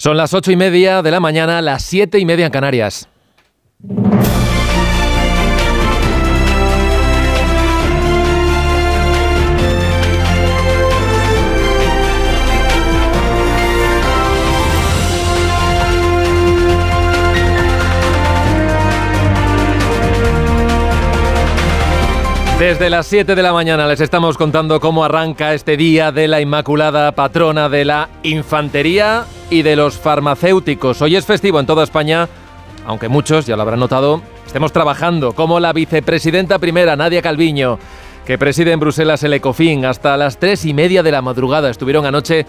Son las ocho y media de la mañana, las siete y media en Canarias. Desde las 7 de la mañana les estamos contando cómo arranca este día de la Inmaculada Patrona de la Infantería y de los farmacéuticos. Hoy es festivo en toda España, aunque muchos, ya lo habrán notado, estemos trabajando, como la vicepresidenta primera, Nadia Calviño, que preside en Bruselas el ECOFIN. Hasta las 3 y media de la madrugada estuvieron anoche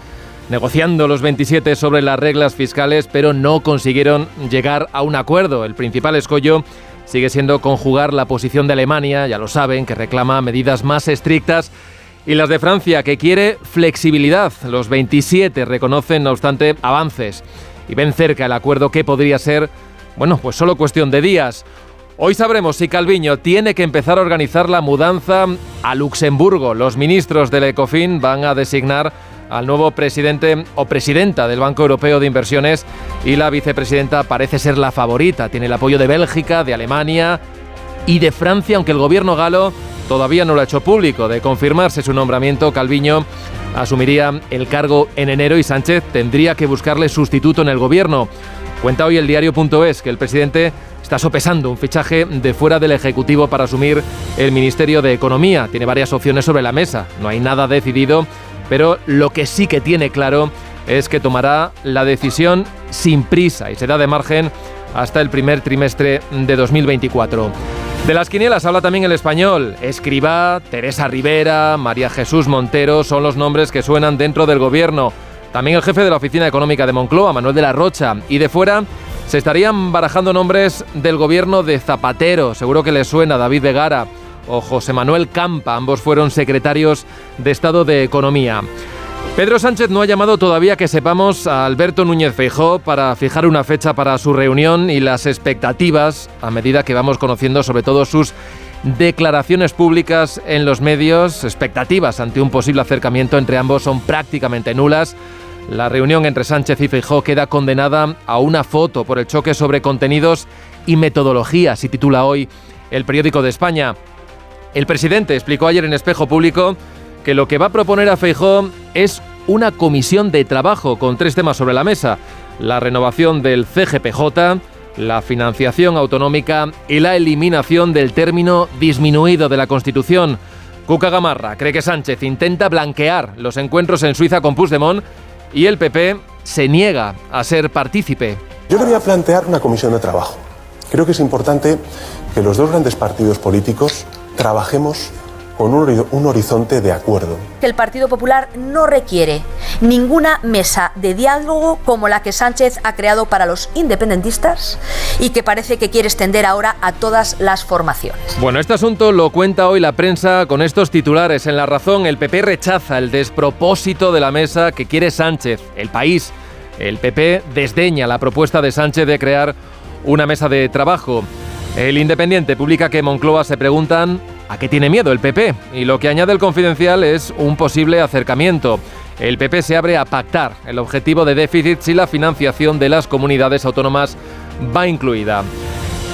negociando los 27 sobre las reglas fiscales, pero no consiguieron llegar a un acuerdo. El principal escollo sigue siendo conjugar la posición de Alemania, ya lo saben, que reclama medidas más estrictas, y las de Francia, que quiere flexibilidad. Los 27 reconocen, no obstante, avances y ven cerca el acuerdo que podría ser, bueno, pues solo cuestión de días. Hoy sabremos si Calviño tiene que empezar a organizar la mudanza a Luxemburgo. Los ministros del ECOFIN van a designar al nuevo presidente o presidenta del Banco Europeo de Inversiones y la vicepresidenta parece ser la favorita. Tiene el apoyo de Bélgica, de Alemania y de Francia, aunque el gobierno galo todavía no lo ha hecho público. De confirmarse su nombramiento, Calviño asumiría el cargo en enero y Sánchez tendría que buscarle sustituto en el gobierno. Cuenta hoy el diario.es que el presidente está sopesando un fichaje de fuera del Ejecutivo para asumir el Ministerio de Economía. Tiene varias opciones sobre la mesa. No hay nada decidido pero lo que sí que tiene claro es que tomará la decisión sin prisa y será de margen hasta el primer trimestre de 2024. De las quinielas habla también el español. Escriba, Teresa Rivera, María Jesús Montero son los nombres que suenan dentro del gobierno. También el jefe de la Oficina Económica de Moncloa, Manuel de la Rocha. Y de fuera se estarían barajando nombres del gobierno de Zapatero. Seguro que le suena David Vegara o José Manuel Campa, ambos fueron secretarios de Estado de Economía. Pedro Sánchez no ha llamado todavía que sepamos a Alberto Núñez Feijó para fijar una fecha para su reunión y las expectativas, a medida que vamos conociendo sobre todo sus declaraciones públicas en los medios, expectativas ante un posible acercamiento entre ambos son prácticamente nulas. La reunión entre Sánchez y Feijó queda condenada a una foto por el choque sobre contenidos y metodologías, y titula hoy el periódico de España. El presidente explicó ayer en Espejo Público que lo que va a proponer a Feijó es una comisión de trabajo con tres temas sobre la mesa. La renovación del CGPJ, la financiación autonómica y la eliminación del término disminuido de la Constitución. Cuca Gamarra cree que Sánchez intenta blanquear los encuentros en Suiza con Puigdemont y el PP se niega a ser partícipe. Yo le voy a plantear una comisión de trabajo. Creo que es importante que los dos grandes partidos políticos trabajemos con un, horizonte de acuerdo. El Partido Popular no requiere ninguna mesa de diálogo como la que Sánchez ha creado para los independentistas y que parece que quiere extender ahora a todas las formaciones. Bueno, este asunto lo cuenta hoy la prensa con estos titulares. En La Razón, el PP rechaza el despropósito de la mesa que quiere Sánchez. El país, el PP desdeña la propuesta de Sánchez de crear una mesa de trabajo. El Independiente publica que Moncloa se preguntan a qué tiene miedo el PP y lo que añade el confidencial es un posible acercamiento. El PP se abre a pactar el objetivo de déficit si la financiación de las comunidades autónomas va incluida.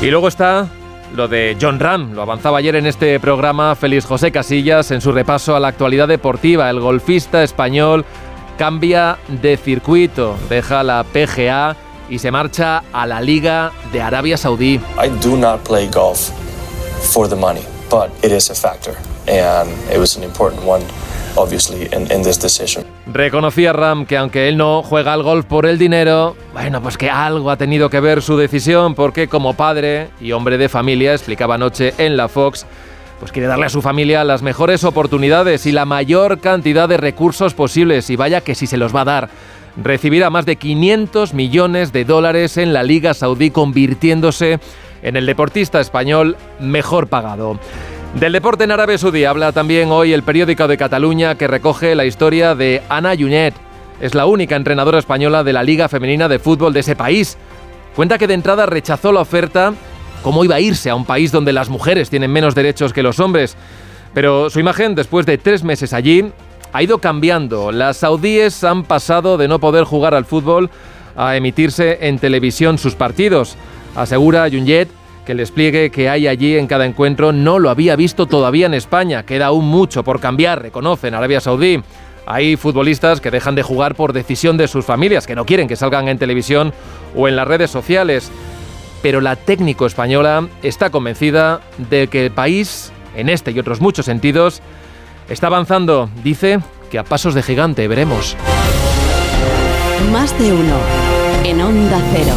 Y luego está lo de John Ram, lo avanzaba ayer en este programa Félix José Casillas en su repaso a la actualidad deportiva. El golfista español cambia de circuito, deja la PGA y se marcha a la Liga de Arabia Saudí. I do not play golf for the money, but it is a factor and it was an important one obviously in, in this decision. Reconocía Ram que aunque él no juega al golf por el dinero, bueno, pues que algo ha tenido que ver su decisión porque como padre y hombre de familia, explicaba anoche en la Fox, pues quiere darle a su familia las mejores oportunidades y la mayor cantidad de recursos posibles y vaya que si se los va a dar recibirá más de 500 millones de dólares en la Liga Saudí, convirtiéndose en el deportista español mejor pagado. Del deporte en Arabia Saudí habla también hoy el periódico de Cataluña que recoge la historia de Ana Yunet. Es la única entrenadora española de la Liga Femenina de Fútbol de ese país. Cuenta que de entrada rechazó la oferta, cómo iba a irse a un país donde las mujeres tienen menos derechos que los hombres. Pero su imagen, después de tres meses allí, ha ido cambiando. Las saudíes han pasado de no poder jugar al fútbol a emitirse en televisión sus partidos. Asegura Junyet que el despliegue que hay allí en cada encuentro no lo había visto todavía en España. Queda aún mucho por cambiar, reconocen Arabia Saudí. Hay futbolistas que dejan de jugar por decisión de sus familias, que no quieren que salgan en televisión o en las redes sociales. Pero la técnico española está convencida de que el país, en este y otros muchos sentidos, está avanzando. Dice que a pasos de gigante, veremos. Más de uno en Onda Cero.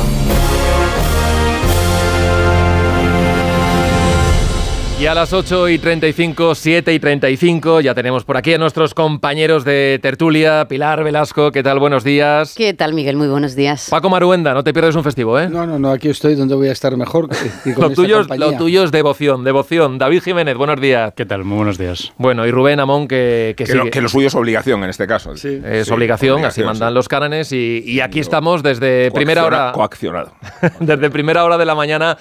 Y a las 8 y 35, 7 y 35, ya tenemos por aquí a nuestros compañeros de tertulia. Pilar Velasco, ¿qué tal? Buenos días. ¿Qué tal, Miguel? Muy buenos días. Paco Maruenda, no te pierdes un festivo, ¿eh? No, no, no, aquí estoy donde voy a estar mejor. Y con lo, tuyo, lo tuyo es devoción, devoción. David Jiménez, buenos días. ¿Qué tal? Muy buenos días. Bueno, y Rubén Amón, que, que, que, lo, que lo, suyo es obligación en este caso. Sí. Es sí, obligación, obligación, así mandan sí. los cánones. Y, y aquí estamos desde primera hora. Coaccionado. desde primera hora de la mañana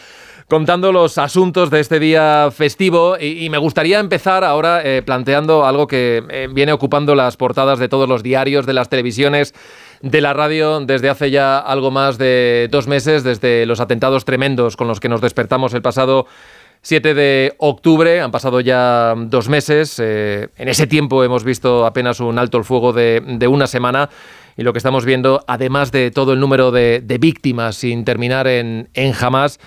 contando los asuntos de este día festivo y, me gustaría empezar ahora eh, planteando algo que eh, viene ocupando las portadas de todos los diarios, de las televisiones, de la radio desde hace ya algo más de dos meses, desde los atentados tremendos con los que nos despertamos el pasado 7 de octubre, han pasado ya dos meses, eh, en ese tiempo hemos visto apenas un alto el fuego de, de una semana y lo que estamos viendo, además de todo el número de, de víctimas sin terminar en, en jamás,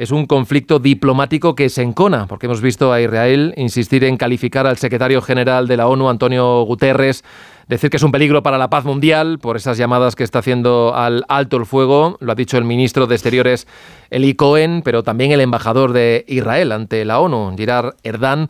es un conflicto diplomático que se encona, porque hemos visto a Israel insistir en calificar al secretario general de la ONU, Antonio Guterres, decir que es un peligro para la paz mundial por esas llamadas que está haciendo al alto el fuego, lo ha dicho el ministro de Exteriores Eli Cohen, pero también el embajador de Israel ante la ONU, Girard Erdan,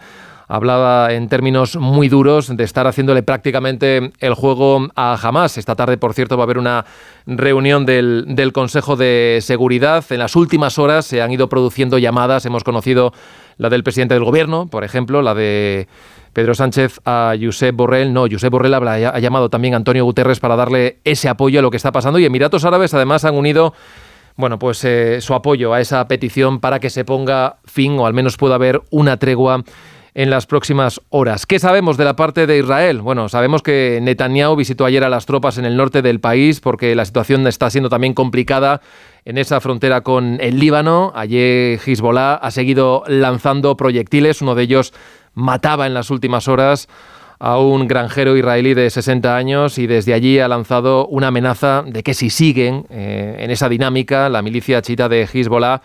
hablaba en términos muy duros de estar haciéndole prácticamente el juego a Hamas. Esta tarde, por cierto, va a haber una reunión del, del, Consejo de Seguridad. En las últimas horas se han ido produciendo llamadas. Hemos conocido la del presidente del gobierno, por ejemplo, la de Pedro Sánchez a Josep Borrell. No, Josep Borrell ha llamado también a Antonio Guterres para darle ese apoyo a lo que está pasando. Y Emiratos Árabes además han unido bueno, pues eh, su apoyo a esa petición para que se ponga fin o al menos pueda haber una tregua en las próximas horas. ¿Qué sabemos de la parte de Israel? Bueno, sabemos que Netanyahu visitó ayer a las tropas en el norte del país porque la situación está siendo también complicada en esa frontera con el Líbano. Ayer Hezbollah ha seguido lanzando proyectiles, uno de ellos mataba en las últimas horas a un granjero israelí de 60 años y desde allí ha lanzado una amenaza de que si siguen eh, en esa dinámica, la milicia chita de Hezbollah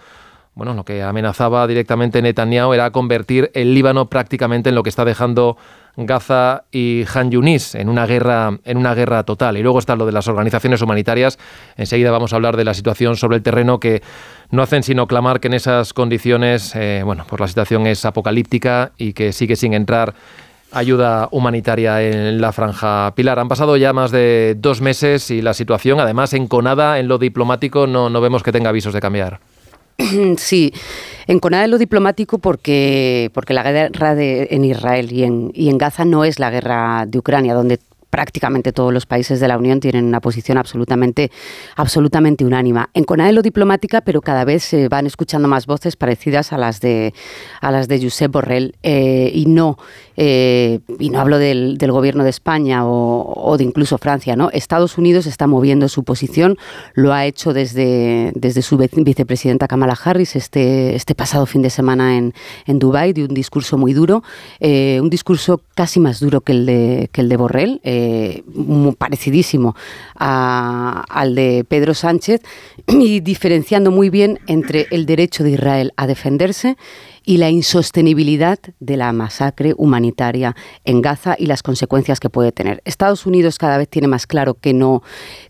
bueno, lo que amenazaba directamente Netanyahu era convertir el Líbano prácticamente en lo que está dejando Gaza y Han Yunis en una guerra en una guerra total. Y luego está lo de las organizaciones humanitarias. Enseguida vamos a hablar de la situación sobre el terreno que no hacen sino clamar que en esas condiciones, eh, bueno, pues la situación es apocalíptica y que sigue sin entrar ayuda humanitaria en la franja Pilar. Han pasado ya más de dos meses y la situación, además enconada en lo diplomático, no, no vemos que tenga avisos de cambiar. Sí, en lo diplomático porque, porque la guerra de, en Israel y en Gaza no es la guerra de Ucrania, donde prácticamente todos los países de la Unión tienen una posición absolutamente, absolutamente unánima. En lo diplomática, pero cada vez se van escuchando más voces parecidas a las de, a las de Josep Borrell. Eh, y no, eh, y no hablo del, del, gobierno de España o, o, de incluso Francia, ¿no? Estados Unidos está moviendo su posición, lo ha hecho desde, desde su vicepresidenta Kamala Harris este, este pasado fin de semana en, en Dubái, de un discurso muy duro, eh, un discurso casi más duro que el de, que el de Borrell. Muy parecidísimo al de Pedro Sánchez y diferenciando muy bien entre el derecho de Israel a defenderse y la insostenibilidad de la masacre humanitaria en Gaza y las consecuencias que puede tener. Estados Unidos cada vez tiene más claro que no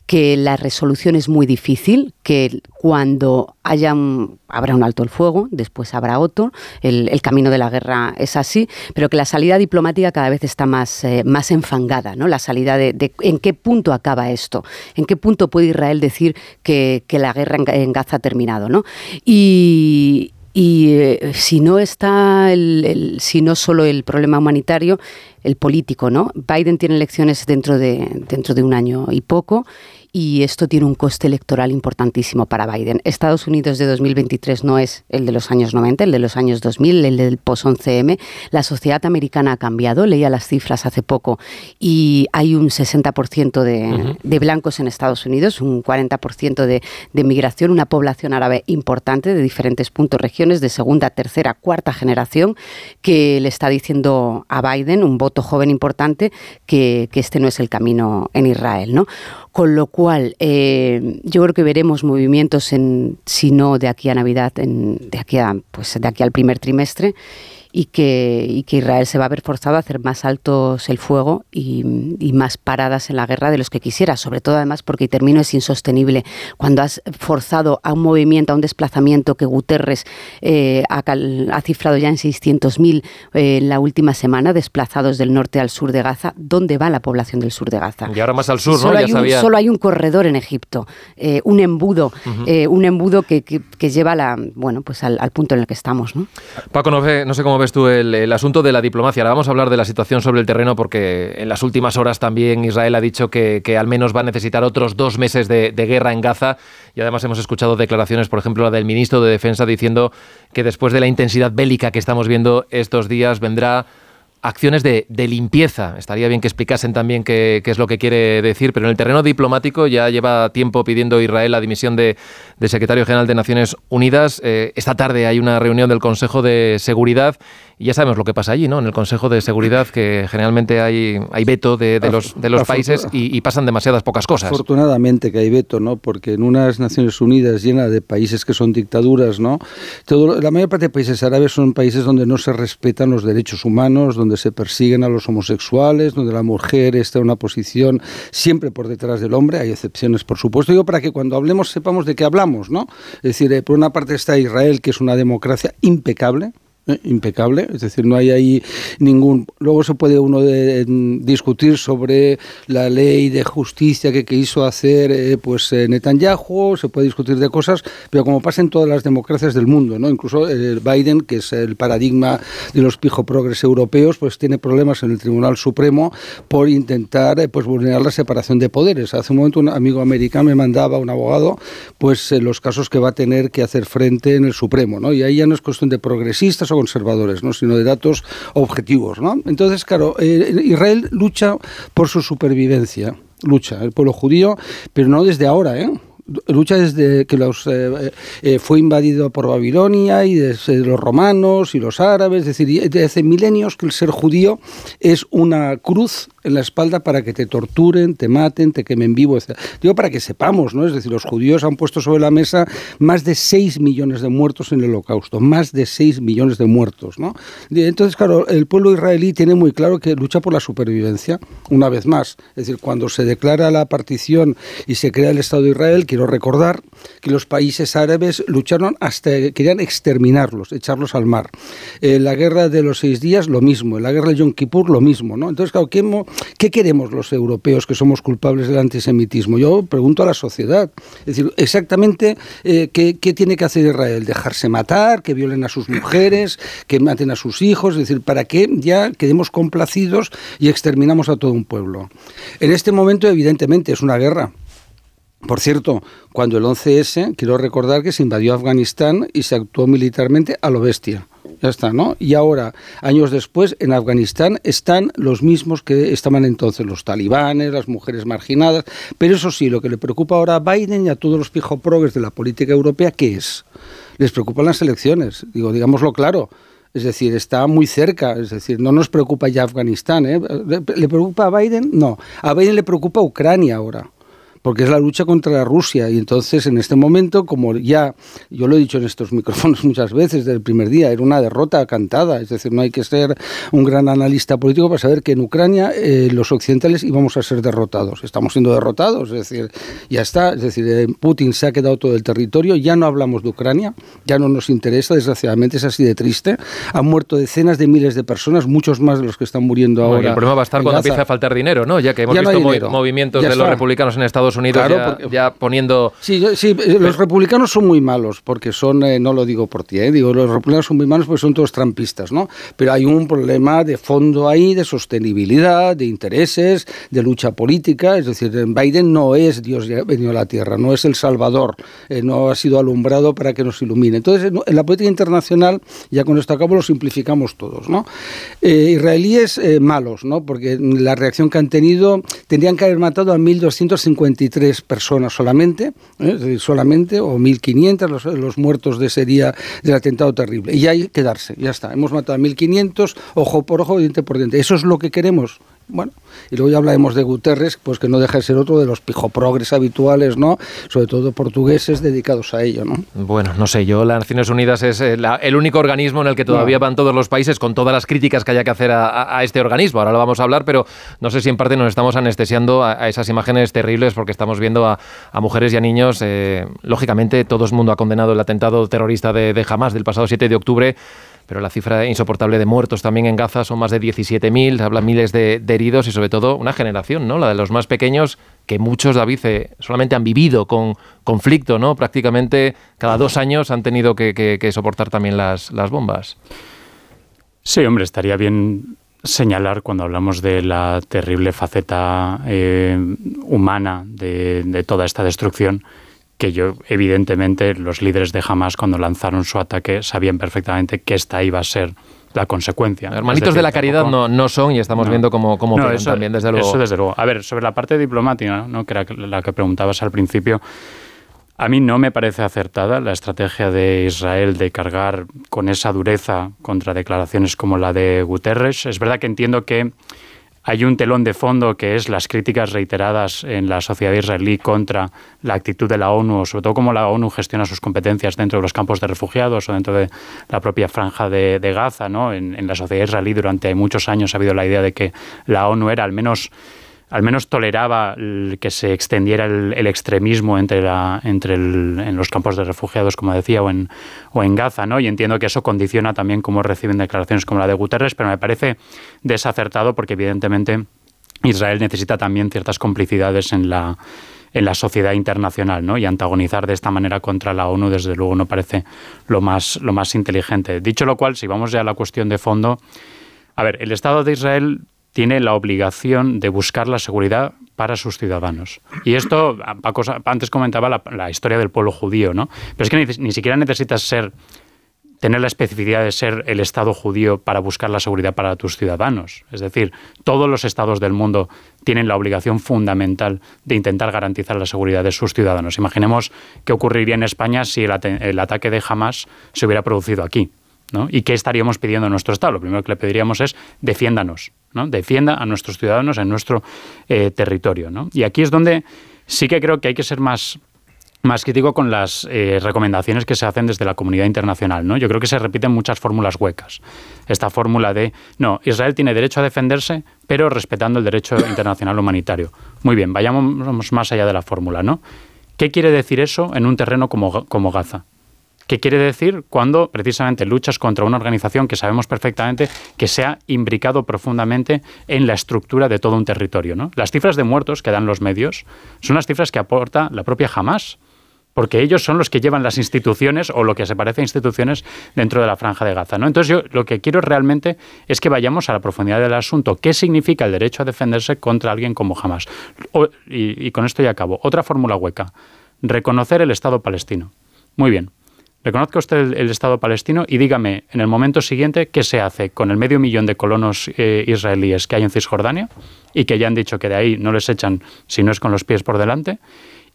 que la resolución es muy difícil, que cuando haya un, habrá un alto el fuego, después habrá otro, el, camino de la guerra es así, pero que la salida diplomática cada vez está más, eh, más enfangada, ¿no? La salida de, de, en qué punto acaba esto, en qué punto puede Israel decir que, que la guerra en, en Gaza ha terminado, ¿no? Y, y eh, si no está el, el, si no solo el problema humanitario, el político, ¿no? Biden tiene elecciones dentro de, dentro de un año y poco y esto tiene un coste electoral importantísimo para Biden. Estados Unidos de 2023 no es el de los años 90, el de los años 2000, el del post-11M. La sociedad americana ha cambiado, leía las cifras hace poco, y hay un 60% de, de, blancos en Estados Unidos, un 40% de, de migración, una población árabe importante de diferentes puntos, regiones de segunda, tercera, cuarta generación, que le está diciendo a Biden, un voto joven importante, que, que este no es el camino en Israel. ¿no? Con lo cual, eh, yo creo que veremos movimientos, en, si no de aquí a Navidad, en, de, aquí a, pues de aquí al primer trimestre y que, y que Israel se va a ver forzado a hacer más altos el fuego y, más paradas en la guerra de los que quisiera, sobre todo además porque, y termino, es insostenible. Cuando has forzado a un movimiento, a un desplazamiento que Guterres eh, ha, ha, cifrado ya en 600.000 eh, en la última semana, desplazados del norte al sur de Gaza, ¿dónde va la población del sur de Gaza? Y ahora más al sur, solo ¿no? Hay ya un, solo hay un corredor en Egipto, eh, un embudo, uh un embudo que, que, que, lleva la, bueno, pues al, al, punto en el que estamos. ¿no? Paco, no, sé, no sé cómo tú el, el, asunto de la diplomacia. Ahora vamos a hablar de la situación sobre el terreno porque en las últimas horas también Israel ha dicho que, que al menos va a necesitar otros dos meses de, guerra en Gaza y además hemos escuchado declaraciones, por ejemplo, la del ministro de Defensa diciendo que después de la intensidad bélica que estamos viendo estos días vendrá acciones de, limpieza. Estaría bien que explicasen también qué, es lo que quiere decir, pero en el terreno diplomático ya lleva tiempo pidiendo Israel la dimisión de, secretario general de Naciones Unidas. Eh, esta tarde hay una reunión del Consejo de Seguridad y ya sabemos lo que pasa allí, ¿no? En el Consejo de Seguridad, que generalmente hay, hay veto de, de los, de los países y, y, pasan demasiadas pocas cosas. Afortunadamente que hay veto, ¿no? Porque en unas Naciones Unidas llena de países que son dictaduras, ¿no? Todo, la mayor parte de países árabes son países donde no se respetan los derechos humanos, donde se persiguen a los homosexuales, donde la mujer está en una posición siempre por detrás del hombre, hay excepciones por supuesto, digo para que cuando hablemos sepamos de qué hablamos, ¿no? Es decir, eh, por una parte está Israel, que es una democracia impecable, impecable, es decir, no hay ahí ningún... Luego se puede uno de, discutir sobre la ley de justicia que quiso hacer eh, pues eh, Netanyahu, se puede discutir de cosas, pero como pasa en todas las democracias del mundo, ¿no? Incluso eh, Biden, que es el paradigma de los pijo progres europeos, pues tiene problemas en el Tribunal Supremo por intentar pues vulnerar la separación de poderes. Hace un momento un amigo americano me mandaba, un abogado, pues los casos que va a tener que hacer frente en el Supremo, ¿no? Y ahí ya no es cuestión de progresistas conservadores, ¿no? sino de datos objetivos. ¿no? Entonces, claro, eh, Israel lucha por su supervivencia, lucha el pueblo judío, pero no desde ahora, ¿eh? Lucha desde que los, eh, eh, fue invadido por Babilonia y desde los romanos y los árabes, es decir, desde hace milenios que el ser judío es una cruz en la espalda para que te torturen, te maten, te quemen vivo, etc. Digo para que sepamos, ¿no? Es decir, los judíos han puesto sobre la mesa más de 6 millones de muertos en el holocausto, más de 6 millones de muertos, ¿no? Entonces, claro, el pueblo israelí tiene muy claro que lucha por la supervivencia, una vez más. Es decir, cuando se declara la partición y se crea el Estado de Israel, quiero recordar que los países árabes lucharon hasta querían exterminarlos, echarlos al mar. En la guerra de los seis días, lo mismo. En la guerra de Yom Kippur, lo mismo, ¿no? Entonces, claro, ¿qué, ¿qué queremos los europeos que somos culpables del antisemitismo? Yo pregunto a la sociedad. Es decir, exactamente eh, ¿qué, ¿qué, tiene que hacer Israel? ¿Dejarse matar? ¿Que violen a sus mujeres? ¿Que maten a sus hijos? Es decir, ¿para qué ya quedemos complacidos y exterminamos a todo un pueblo? En este momento, evidentemente, es una guerra. Por cierto, cuando el 11S, quiero recordar que se invadió Afganistán y se actuó militarmente a lo bestia. Ya está, ¿no? Y ahora, años después, en Afganistán están los mismos que estaban entonces, los talibanes, las mujeres marginadas. Pero eso sí, lo que le preocupa ahora a Biden y a todos los pijoprogres de la política europea, ¿qué es? Les preocupan las elecciones. Digo, digámoslo claro. Es decir, está muy cerca. Es decir, no nos preocupa ya Afganistán. ¿eh? ¿Le preocupa a Biden? No. A Biden le preocupa Ucrania ahora porque es la lucha contra Rusia. Y entonces, en este momento, como ya yo lo he dicho en estos micrófonos muchas veces desde el primer día, era una derrota cantada. Es decir, no hay que ser un gran analista político para saber que en Ucrania eh, los occidentales íbamos a ser derrotados. Estamos siendo derrotados, es decir, ya está. Es decir, eh, Putin se ha quedado todo el territorio, ya no hablamos de Ucrania, ya no nos interesa, desgraciadamente es así de triste. Han muerto decenas de miles de personas, muchos más de los que están muriendo ahora. Bueno, el problema va a estar cuando empiece a faltar dinero, ¿no? Ya que hemos ya visto no movimientos ya de está. los republicanos en Estados Estados Unidos ya, poniendo... Sí, sí, eh, los republicanos son muy malos, porque son, eh, no lo digo por ti, eh, digo, los republicanos son muy malos porque son todos trampistas, ¿no? Pero hay un problema de fondo ahí, de sostenibilidad, de intereses, de lucha política, es decir, Biden no es Dios venido a la Tierra, no es el Salvador, no ha sido alumbrado para que nos ilumine. Entonces, en la política internacional, ya con esto acabo, lo simplificamos todos, ¿no? israelíes malos, ¿no? Porque la reacción que han tenido, tendrían que haber matado a 1.253 personas solamente, ¿eh? solamente, o 1.500 los, los, muertos de ese día del atentado terrible. Y hay que quedarse, ya está. Hemos matado a 1.500, ojo por ojo, diente por diente. ¿Eso es lo que queremos? Bueno, y luego ya hablaremos de Guterres, pues que no deja de ser otro de los pijoprogres habituales, ¿no? Sobre todo portugueses dedicados a ello, ¿no? Bueno, no sé, yo las Naciones Unidas es eh, el, único organismo en el que todavía van todos los países con todas las críticas que haya que hacer a, este organismo. Ahora lo vamos a hablar, pero no sé si en parte nos estamos anestesiando a, esas imágenes terribles porque estamos viendo a, mujeres y a niños. Eh, lógicamente, todo el mundo ha condenado el atentado terrorista de, de Hamas del pasado 7 de octubre pero la cifra insoportable de muertos también en Gaza son más de 17.000, habla miles de, heridos y sobre todo una generación, ¿no? La de los más pequeños, que muchos, David, eh, solamente han vivido con conflicto, ¿no? Prácticamente cada dos años han tenido que, soportar también las, bombas. Sí, hombre, estaría bien señalar cuando hablamos de la terrible faceta eh, humana de toda esta destrucción que yo, evidentemente, los líderes de Hamas cuando lanzaron su ataque sabían perfectamente que esta iba a ser la consecuencia. Hermanitos de la caridad no, no son y estamos viendo cómo, cómo también, desde luego. Eso desde luego. A ver, sobre la parte diplomática, ¿no? que era la que preguntabas al principio, a mí no me parece acertada la estrategia de Israel de cargar con esa dureza contra declaraciones como la de Guterres. Es verdad que entiendo que hay un telón de fondo que es las críticas reiteradas en la sociedad israelí contra la actitud de la ONU, sobre todo cómo la ONU gestiona sus competencias dentro de los campos de refugiados o dentro de la propia franja de, Gaza. ¿no? en, la sociedad israelí durante muchos años ha habido la idea de que la ONU era al menos al menos toleraba que se extendiera el, extremismo entre, la, entre en los campos de refugiados, como decía, o en, o en Gaza, ¿no? Y entiendo que eso condiciona también cómo reciben declaraciones como la de Guterres, pero me parece desacertado porque evidentemente Israel necesita también ciertas complicidades en la en la sociedad internacional, ¿no? Y antagonizar de esta manera contra la ONU, desde luego, no parece lo más, lo más inteligente. Dicho lo cual, si vamos ya a la cuestión de fondo, a ver, el Estado de Israel tiene la obligación de buscar la seguridad para sus ciudadanos. Y esto, antes comentaba la, historia del pueblo judío, ¿no? Pero es que ni, siquiera necesitas ser tener la especificidad de ser el Estado judío para buscar la seguridad para tus ciudadanos. Es decir, todos los estados del mundo tienen la obligación fundamental de intentar garantizar la seguridad de sus ciudadanos. Imaginemos qué ocurriría en España si el, el ataque de Hamas se hubiera producido aquí. ¿No? ¿Y qué estaríamos pidiendo a nuestro Estado? Lo primero que le pediríamos es defiéndanos, ¿no? defienda a nuestros ciudadanos en nuestro eh, territorio. ¿no? Y aquí es donde sí que creo que hay que ser más, más crítico con las eh, recomendaciones que se hacen desde la comunidad internacional. ¿no? Yo creo que se repiten muchas fórmulas huecas. Esta fórmula de, no, Israel tiene derecho a defenderse, pero respetando el derecho internacional humanitario. Muy bien, vayamos más allá de la fórmula. ¿no? ¿Qué quiere decir eso en un terreno como, como Gaza? ¿Qué quiere decir cuando precisamente luchas contra una organización que sabemos perfectamente que se ha imbricado profundamente en la estructura de todo un territorio? ¿no? Las cifras de muertos que dan los medios son las cifras que aporta la propia Hamas, porque ellos son los que llevan las instituciones o lo que se parece a instituciones dentro de la franja de Gaza. ¿no? Entonces yo lo que quiero realmente es que vayamos a la profundidad del asunto. ¿Qué significa el derecho a defenderse contra alguien como Hamas? y con esto ya acabo. Otra fórmula hueca. Reconocer el Estado palestino. Muy bien. Reconozca usted el, Estado palestino y dígame en el momento siguiente qué se hace con el medio millón de colonos eh, israelíes que hay en Cisjordania y que ya han dicho que de ahí no les echan si no es con los pies por delante.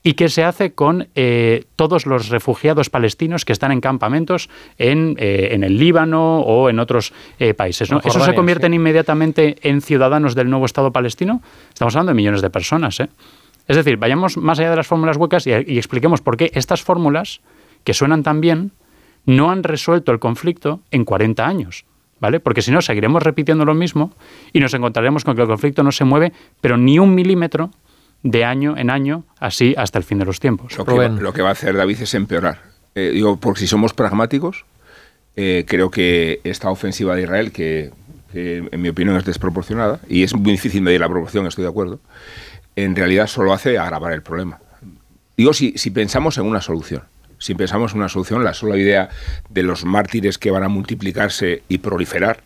¿Y qué se hace con eh, todos los refugiados palestinos que están en campamentos en, eh, el Líbano o en otros países? ¿no? ¿Eso se convierten inmediatamente en ciudadanos del nuevo Estado palestino? Estamos hablando de millones de personas. Es decir, vayamos más allá de las fórmulas huecas y expliquemos por qué estas fórmulas que suenan tan bien, no han resuelto el conflicto en 40 años. ¿Vale? Porque si no, seguiremos repitiendo lo mismo y nos encontraremos con que el conflicto no se mueve, pero ni un milímetro de año en año, así hasta el fin de los tiempos. Lo que, va, a hacer David es empeorar. Eh, digo, porque si somos pragmáticos, eh, creo que esta ofensiva de Israel, que, en mi opinión es desproporcionada, y es muy difícil medir la proporción, estoy de acuerdo, en realidad solo hace agravar el problema. Digo, si, si pensamos en una solución, si pensamos en una solución, la sola idea de los mártires que van a multiplicarse y proliferar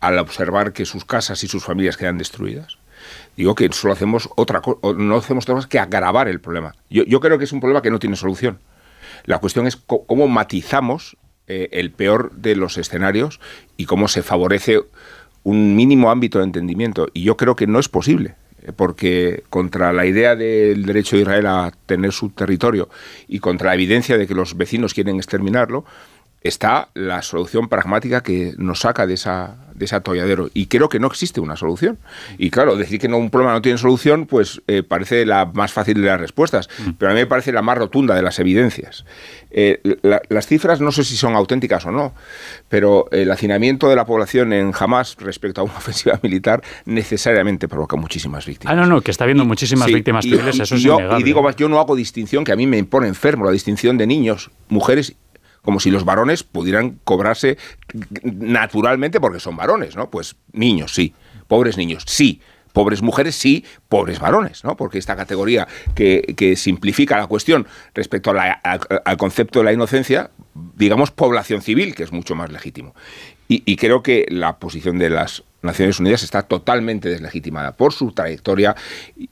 al observar que sus casas y sus familias quedan destruidas, digo que solo hacemos otra cosa, no hacemos otra cosa que agravar el problema. Yo, creo que es un problema que no tiene solución. La cuestión es cómo matizamos eh, el peor de los escenarios y cómo se favorece un mínimo ámbito de entendimiento. Y yo creo que no es posible porque contra la idea del derecho de Israel a tener su territorio y contra la evidencia de que los vecinos quieren exterminarlo, está la solución pragmática que nos saca de, esa, de ese atolladero. Y creo que no existe una solución. Y claro, decir que no, un problema no tiene solución, pues eh, parece la más fácil de las respuestas, mm. pero a mí me parece la más rotunda de las evidencias. Eh, las cifras no sé si son auténticas o no, pero el hacinamiento de la población en Hamas respecto a una ofensiva militar necesariamente provoca muchísimas víctimas. Ah, no, no, que está habiendo muchísimas víctimas civiles, eso es yo, Y digo más, yo no hago distinción, que a mí me impone enfermo la distinción de niños, mujeres como si los varones pudieran cobrarse naturalmente porque son varones, ¿no? Pues niños, sí. Pobres niños, sí. Pobres mujeres, sí, pobres varones, ¿no? Porque esta categoría que, simplifica la cuestión respecto al concepto de la inocencia, digamos población civil, que es mucho más legítimo. Y, creo que la posición de las Naciones Unidas está totalmente deslegitimada por su trayectoria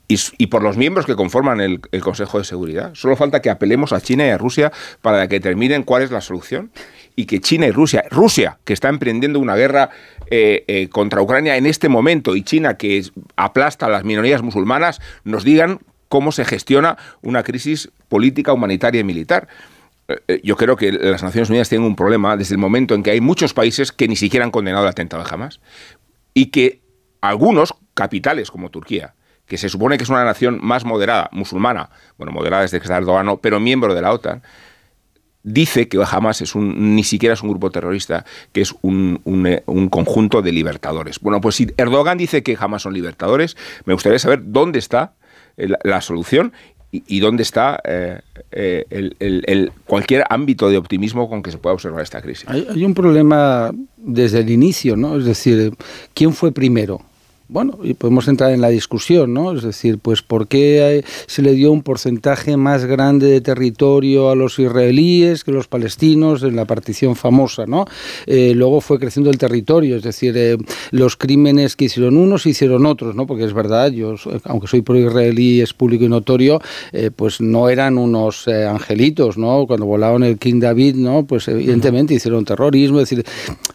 y, por los miembros que conforman el, Consejo de Seguridad. Solo falta que apelemos a China y a Rusia para que determinen cuál es la solución y que China y Rusia, Rusia que está emprendiendo una guerra eh, eh, contra Ucrania en este momento y China que aplasta a las minorías musulmanas, nos digan cómo se gestiona una crisis política, humanitaria y militar. Eh, yo creo que las Naciones Unidas tienen un problema desde el momento en que hay muchos países que ni siquiera han condenado el atentado Hamas y que algunos capitales como Turquía, que se supone que es una nación más moderada, musulmana, bueno, moderada desde que está Erdogan, pero miembro de la OTAN, dice que Hamas es un, ni siquiera es un grupo terrorista, que es un, eh, conjunto de libertadores. Bueno, pues si Erdogan dice que Hamas son libertadores, me gustaría saber dónde está la solución y, dónde está eh, eh, el, cualquier ámbito de optimismo con que se pueda observar esta crisis. Hay, hay, un problema desde el inicio, ¿no? Es decir, ¿quién fue primero? Bueno, y podemos entrar en la discusión, ¿no? Es decir, pues ¿por qué se le dio un porcentaje más grande de territorio a los israelíes que a los palestinos en la partición famosa, ¿no? Eh, luego fue creciendo el territorio, es decir, eh, los crímenes que hicieron unos hicieron otros, ¿no? Porque es verdad, yo, aunque soy pro-israelí, es público y notorio, eh, pues no eran unos angelitos, ¿no? Cuando volaron el King David, ¿no? Pues evidentemente hicieron terrorismo, es decir,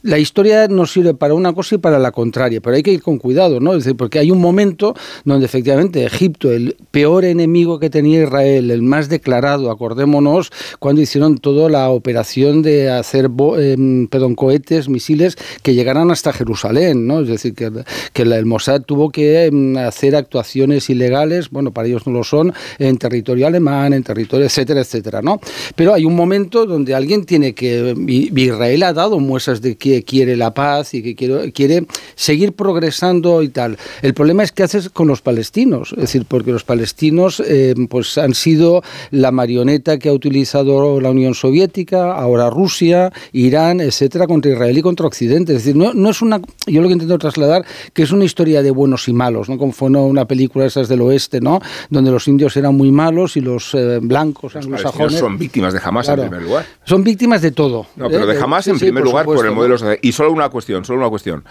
la historia nos sirve para una cosa y para la contraria, pero hay que ir con cuidado, ¿no? Porque hay un momento donde efectivamente Egipto, el peor enemigo que tenía Israel, el más declarado, acordémonos, cuando hicieron toda la operación de hacer em, perdón, cohetes, misiles que llegaran hasta Jerusalén, ¿no? Es decir, que, que el Mossad tuvo que em, hacer actuaciones ilegales, bueno, para ellos no lo son, en territorio alemán, en territorio, etcétera, etcétera, ¿no? Pero hay un momento donde alguien tiene que, Israel ha dado muestras de que quiere la paz y que quiere, quiere seguir progresando y tal. El problema es qué haces con los palestinos, es decir, porque los palestinos eh, pues han sido la marioneta que ha utilizado la Unión Soviética, ahora Rusia, Irán, etcétera, contra Israel y contra Occidente. Es decir, no, no es una, yo lo que intento trasladar, que es una historia de buenos y malos, ¿no? Como fue una película esas del oeste, ¿no? Donde los indios eran muy malos y los eh, blancos los anglosajones. son víctimas de Hamas en primer lugar. Son víctimas de todo. No, pero de ¿eh? Hamas en primer lugar por el modelo. Y solo una cuestión, solo una cuestión.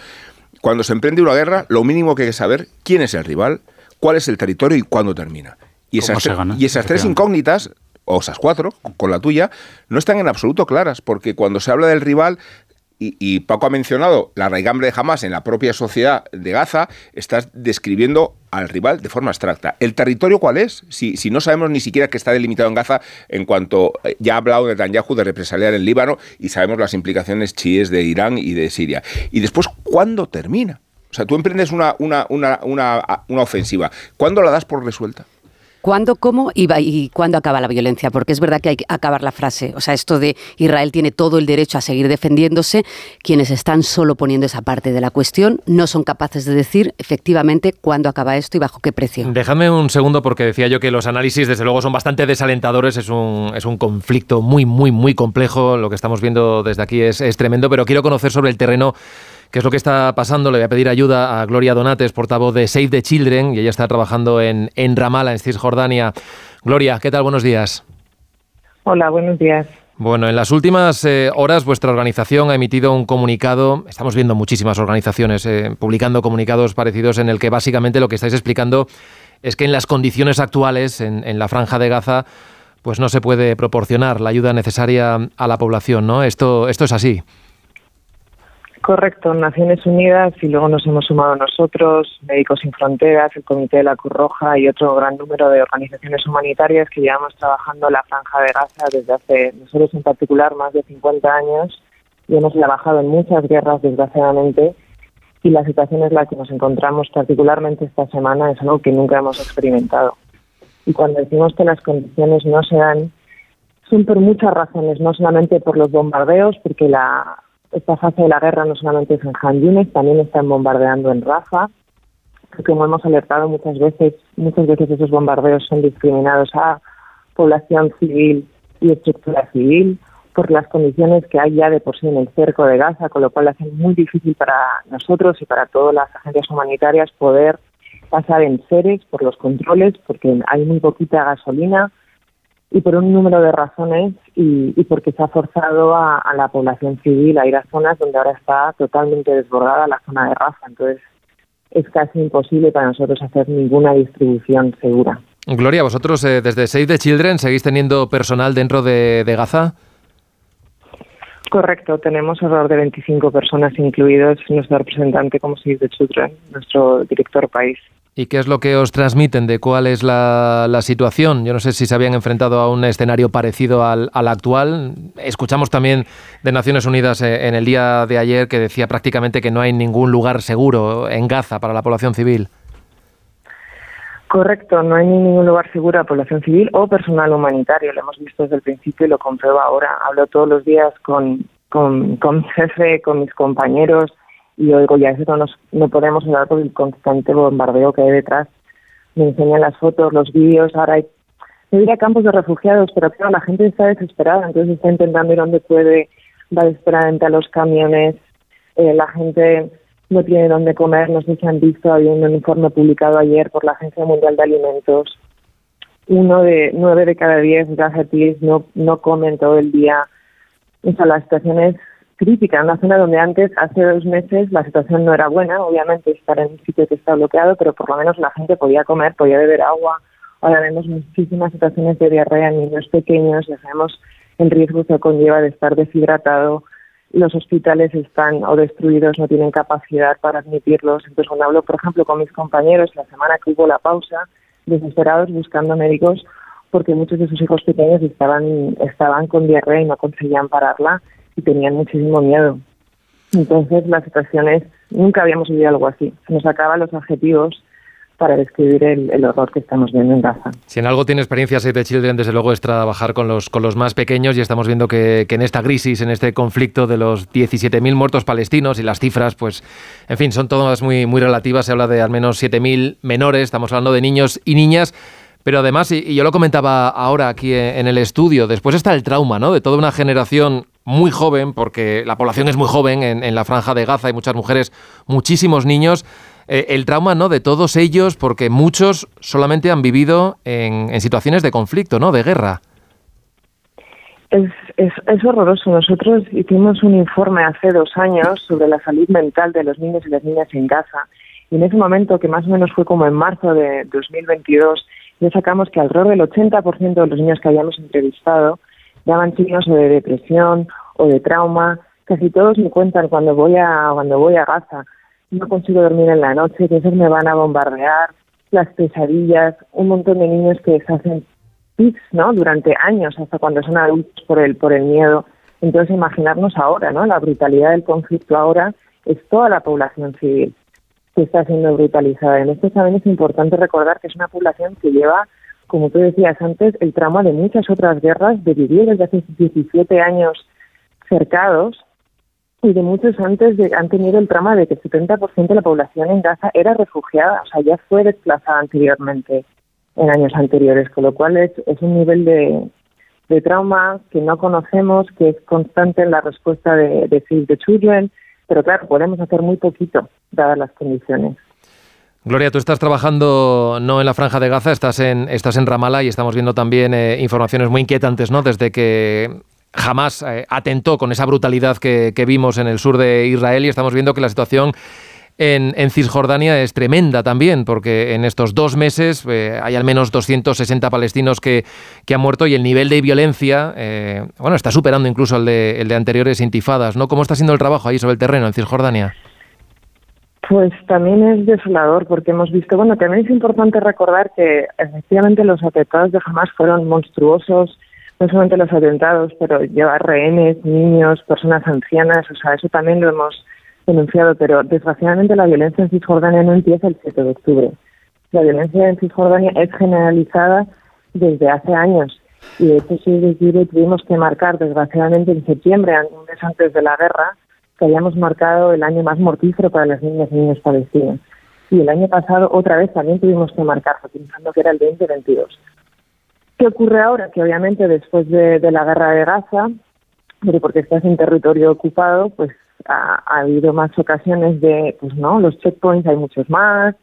Cuando se emprende una guerra, lo mínimo que hay que saber quién es el rival, cuál es el territorio y cuándo termina. Y esas, y esas tres incógnitas, o esas cuatro, con la tuya, no están en absoluto claras, porque cuando se habla del rival y, Paco ha mencionado la raigambre de Hamas en la propia sociedad de Gaza, estás describiendo al rival de forma abstracta. ¿El territorio cuál es? Si, no sabemos ni siquiera que está delimitado en Gaza, en cuanto eh, ya ha hablado Netanyahu de represaliar el Líbano y sabemos las implicaciones chiíes de Irán y de Siria. Y después, ¿cuándo termina? O sea, tú emprendes una, una, una, una ofensiva. ¿Cuándo la das por resuelta? ¿Cuándo, cómo y, cuándo acaba la violencia? Porque es verdad que hay que acabar la frase. O sea, esto de Israel tiene todo el derecho a seguir defendiéndose. Quienes están solo poniendo esa parte de la cuestión no son capaces de decir efectivamente cuándo acaba esto y bajo qué precio. Déjame un segundo porque decía yo que los análisis desde luego son bastante desalentadores. Es un, es un conflicto muy, muy, muy complejo. Lo que estamos viendo desde aquí es, es tremendo, pero quiero conocer sobre el terreno qué es lo que está pasando. Le voy a pedir ayuda a Gloria Donates, portavoz de Save the Children, y ella está trabajando en, en Ramallah, en Cisjordania. Gloria, ¿qué tal? Buenos días. Hola, buenos días. Bueno, en las últimas eh, horas vuestra organización ha emitido un comunicado, estamos viendo muchísimas organizaciones eh, publicando comunicados parecidos en el que básicamente lo que estáis explicando es que en las condiciones actuales, en, en la franja de Gaza, pues no se puede proporcionar la ayuda necesaria a la población, ¿no? Esto, esto es así. Correcto, Naciones Unidas y luego nos hemos sumado nosotros, Médicos Sin Fronteras, el Comité de la Cruz Roja y otro gran número de organizaciones humanitarias que llevamos trabajando la Franja de Gaza desde hace, nosotros en particular, más de 50 años y hemos trabajado en muchas guerras, desgraciadamente, y la situación en la que nos encontramos particularmente esta semana es algo que nunca hemos experimentado. Y cuando decimos que las condiciones no se dan, son por muchas razones, no solamente por los bombardeos, porque la, esta fase de la guerra no solamente es en Han Yunis, también están bombardeando en Rafa. Como hemos alertado muchas veces, muchas veces esos bombardeos son discriminados a población civil y estructura civil por las condiciones que hay ya de por sí en el cerco de Gaza, con lo cual hace muy difícil para nosotros y para todas las agencias humanitarias poder pasar en seres por los controles, porque hay muy poquita gasolina, y por un número de razones y, porque se ha forzado a, la población civil a ir a zonas donde ahora está totalmente desbordada la zona de Rafa. Entonces es casi imposible para nosotros hacer ninguna distribución segura. Gloria, vosotros eh, desde Save the Children seguís teniendo personal dentro de, de Gaza. Correcto, tenemos alrededor de 25 personas, incluidos nuestro representante como Save the Children, nuestro director país. ¿Y qué es lo que os transmiten de cuál es la, situación? Yo no sé si se habían enfrentado a un escenario parecido al, actual. Escuchamos también de Naciones Unidas eh, en el día de ayer que decía prácticamente que no hay ningún lugar seguro en Gaza para la población civil. Correcto, no hay ningún lugar seguro la población civil o personal humanitario. Lo hemos visto desde el principio y lo compruebo ahora. Hablo todos los días con, con, con mi jefe, con mis compañeros y oigo, ya eso no, no podemos hablar por el constante bombardeo que hay detrás. Me enseñan las fotos, los vídeos, ahora hay, me diría campos de refugiados, pero claro, la gente está desesperada, entonces está intentando ir donde puede, va desesperadamente a los camiones, eh, la gente no tiene dónde comer, no sé si han visto, había un informe publicado ayer por la Agencia Mundial de Alimentos, uno de nueve de cada diez gazatíes no, no comen todo el día. O sea, la situación es crítica, en una zona donde antes, hace dos meses, la situación no era buena, obviamente estar en un sitio que está bloqueado, pero por lo menos la gente podía comer, podía beber agua. Ahora vemos muchísimas situaciones de diarrea en niños pequeños, ya sabemos el riesgo que conlleva de estar deshidratado, los hospitales están o destruidos, no tienen capacidad para admitirlos. Entonces, cuando hablo, por ejemplo, con mis compañeros, la semana que hubo la pausa, desesperados buscando médicos, porque muchos de sus hijos pequeños estaban, estaban con diarrea y no conseguían pararla y tenían muchísimo miedo. Entonces la situación es, nunca habíamos vivido algo así. Se nos acaban los objetivos para describir el, horror que estamos viendo en Gaza. Si en algo tiene experiencia Save the Children, desde luego es trabajar con los, con los más pequeños y estamos viendo que, que en esta crisis, en este conflicto de los 17.000 muertos palestinos y las cifras, pues, en fin, son todas muy, muy relativas. Se habla de al menos 7.000 menores, estamos hablando de niños y niñas. Pero además, y, yo lo comentaba ahora aquí en el estudio, después está el trauma, ¿no? De toda una generación muy joven, porque la población es muy joven en, la franja de Gaza, hay muchas mujeres, muchísimos niños. Eh, el trauma ¿no? de todos ellos, porque muchos solamente han vivido en, situaciones de conflicto, ¿no? de guerra. Es, es, es, horroroso. Nosotros hicimos un informe hace dos años sobre la salud mental de los niños y las niñas en Gaza. Y en ese momento, que más o menos fue como en marzo de 2022, ya sacamos que alrededor del 80% de los niños que habíamos entrevistado daban signos o de depresión o de trauma. Casi todos me cuentan cuando voy a cuando voy a Gaza, no consigo dormir en la noche, que esos me van a bombardear, las pesadillas, un montón de niños que se hacen pics, ¿no? Durante años, hasta cuando son adultos por el por el miedo. Entonces imaginarnos ahora, ¿no? La brutalidad del conflicto ahora es toda la población civil que está siendo brutalizada. En esto también es importante recordar que es una población que lleva como tú decías antes, el trauma de muchas otras guerras, de vivir desde hace 17 años cercados y de muchos antes de, han tenido el trauma de que el 70% de la población en Gaza era refugiada, o sea, ya fue desplazada anteriormente, en años anteriores, con lo cual es, un nivel de, de trauma que no conocemos, que es constante en la respuesta de, de Save the Children, Pero claro, podemos hacer muy poquito dadas las condiciones. Gloria, tú estás trabajando no en la franja de Gaza, estás en, estás en Ramallah y estamos viendo también eh, informaciones muy inquietantes, ¿no? Desde que jamás eh, atentó con esa brutalidad que, vimos en el sur de Israel y estamos viendo que la situación en, Cisjordania es tremenda también, porque en estos dos meses eh, hay al menos 260 palestinos que, han muerto y el nivel de violencia, bueno, está superando incluso el de, el de anteriores intifadas, ¿no? ¿Cómo está siendo el trabajo ahí sobre el terreno en Cisjordania? Pues también es desolador porque hemos visto, bueno, también es importante recordar que efectivamente los atentados de Hamas fueron monstruosos, no solamente los atentados, pero llevar rehenes, niños, personas ancianas, o sea, eso también lo hemos denunciado, pero desgraciadamente la violencia en Cisjordania no empieza el 7 de octubre. La violencia en Cisjordania es generalizada desde hace años y de hecho, si tuvimos que marcar, desgraciadamente, en septiembre, un mes antes de la guerra, que habíamos marcado el año más mortífero para las niñas y niños palestinos. Y el año pasado otra vez también tuvimos que marcarlo, pensando que era el 2022. ¿Qué ocurre ahora? Que obviamente después de, la guerra de Gaza, pero porque estás en territorio ocupado, pues ha, habido más ocasiones de, pues no, los checkpoints hay muchos más,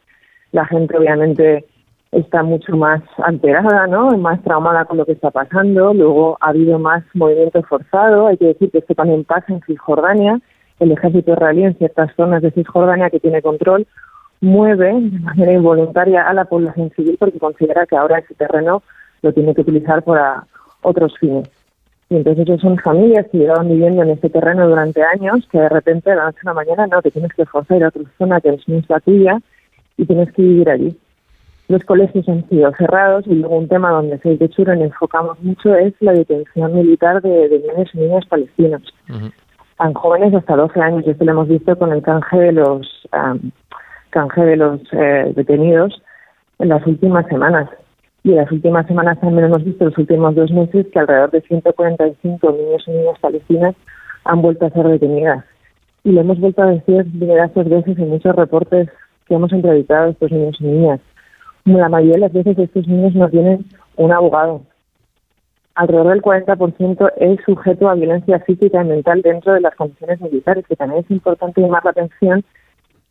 la gente obviamente está mucho más alterada, ¿no? Más traumada con lo que está pasando. Luego ha habido más movimiento forzado. Hay que decir que esto también pasa en Cisjordania el ejército israelí en ciertas zonas de Cisjordania que tiene control mueve de manera involuntaria a la población civil porque considera que ahora ese terreno lo tiene que utilizar para otros fines. Y entonces ellos son familias que llevaban viviendo en ese terreno durante años, que de repente de la noche a la mañana no, te tienes que forzar a otra zona que es la tuya y tienes que vivir allí. Los colegios han sido cerrados y luego un tema donde se de hecho enfocamos mucho es la detención militar de niños y niñas palestinos tan jóvenes hasta 12 años. Esto lo hemos visto con el canje de los canje de los eh, detenidos en las últimas semanas. Y en las últimas semanas también hemos visto, los últimos dos meses, que alrededor de 145 niños y niñas palestinas han vuelto a ser detenidas. Y lo hemos vuelto a decir diversas veces en muchos reportes que hemos entrevistado a estos niños y niñas. La mayoría de las veces estos niños no tienen un abogado, alrededor del 40% es sujeto a violencia física y mental dentro de las condiciones militares, que también es importante llamar la atención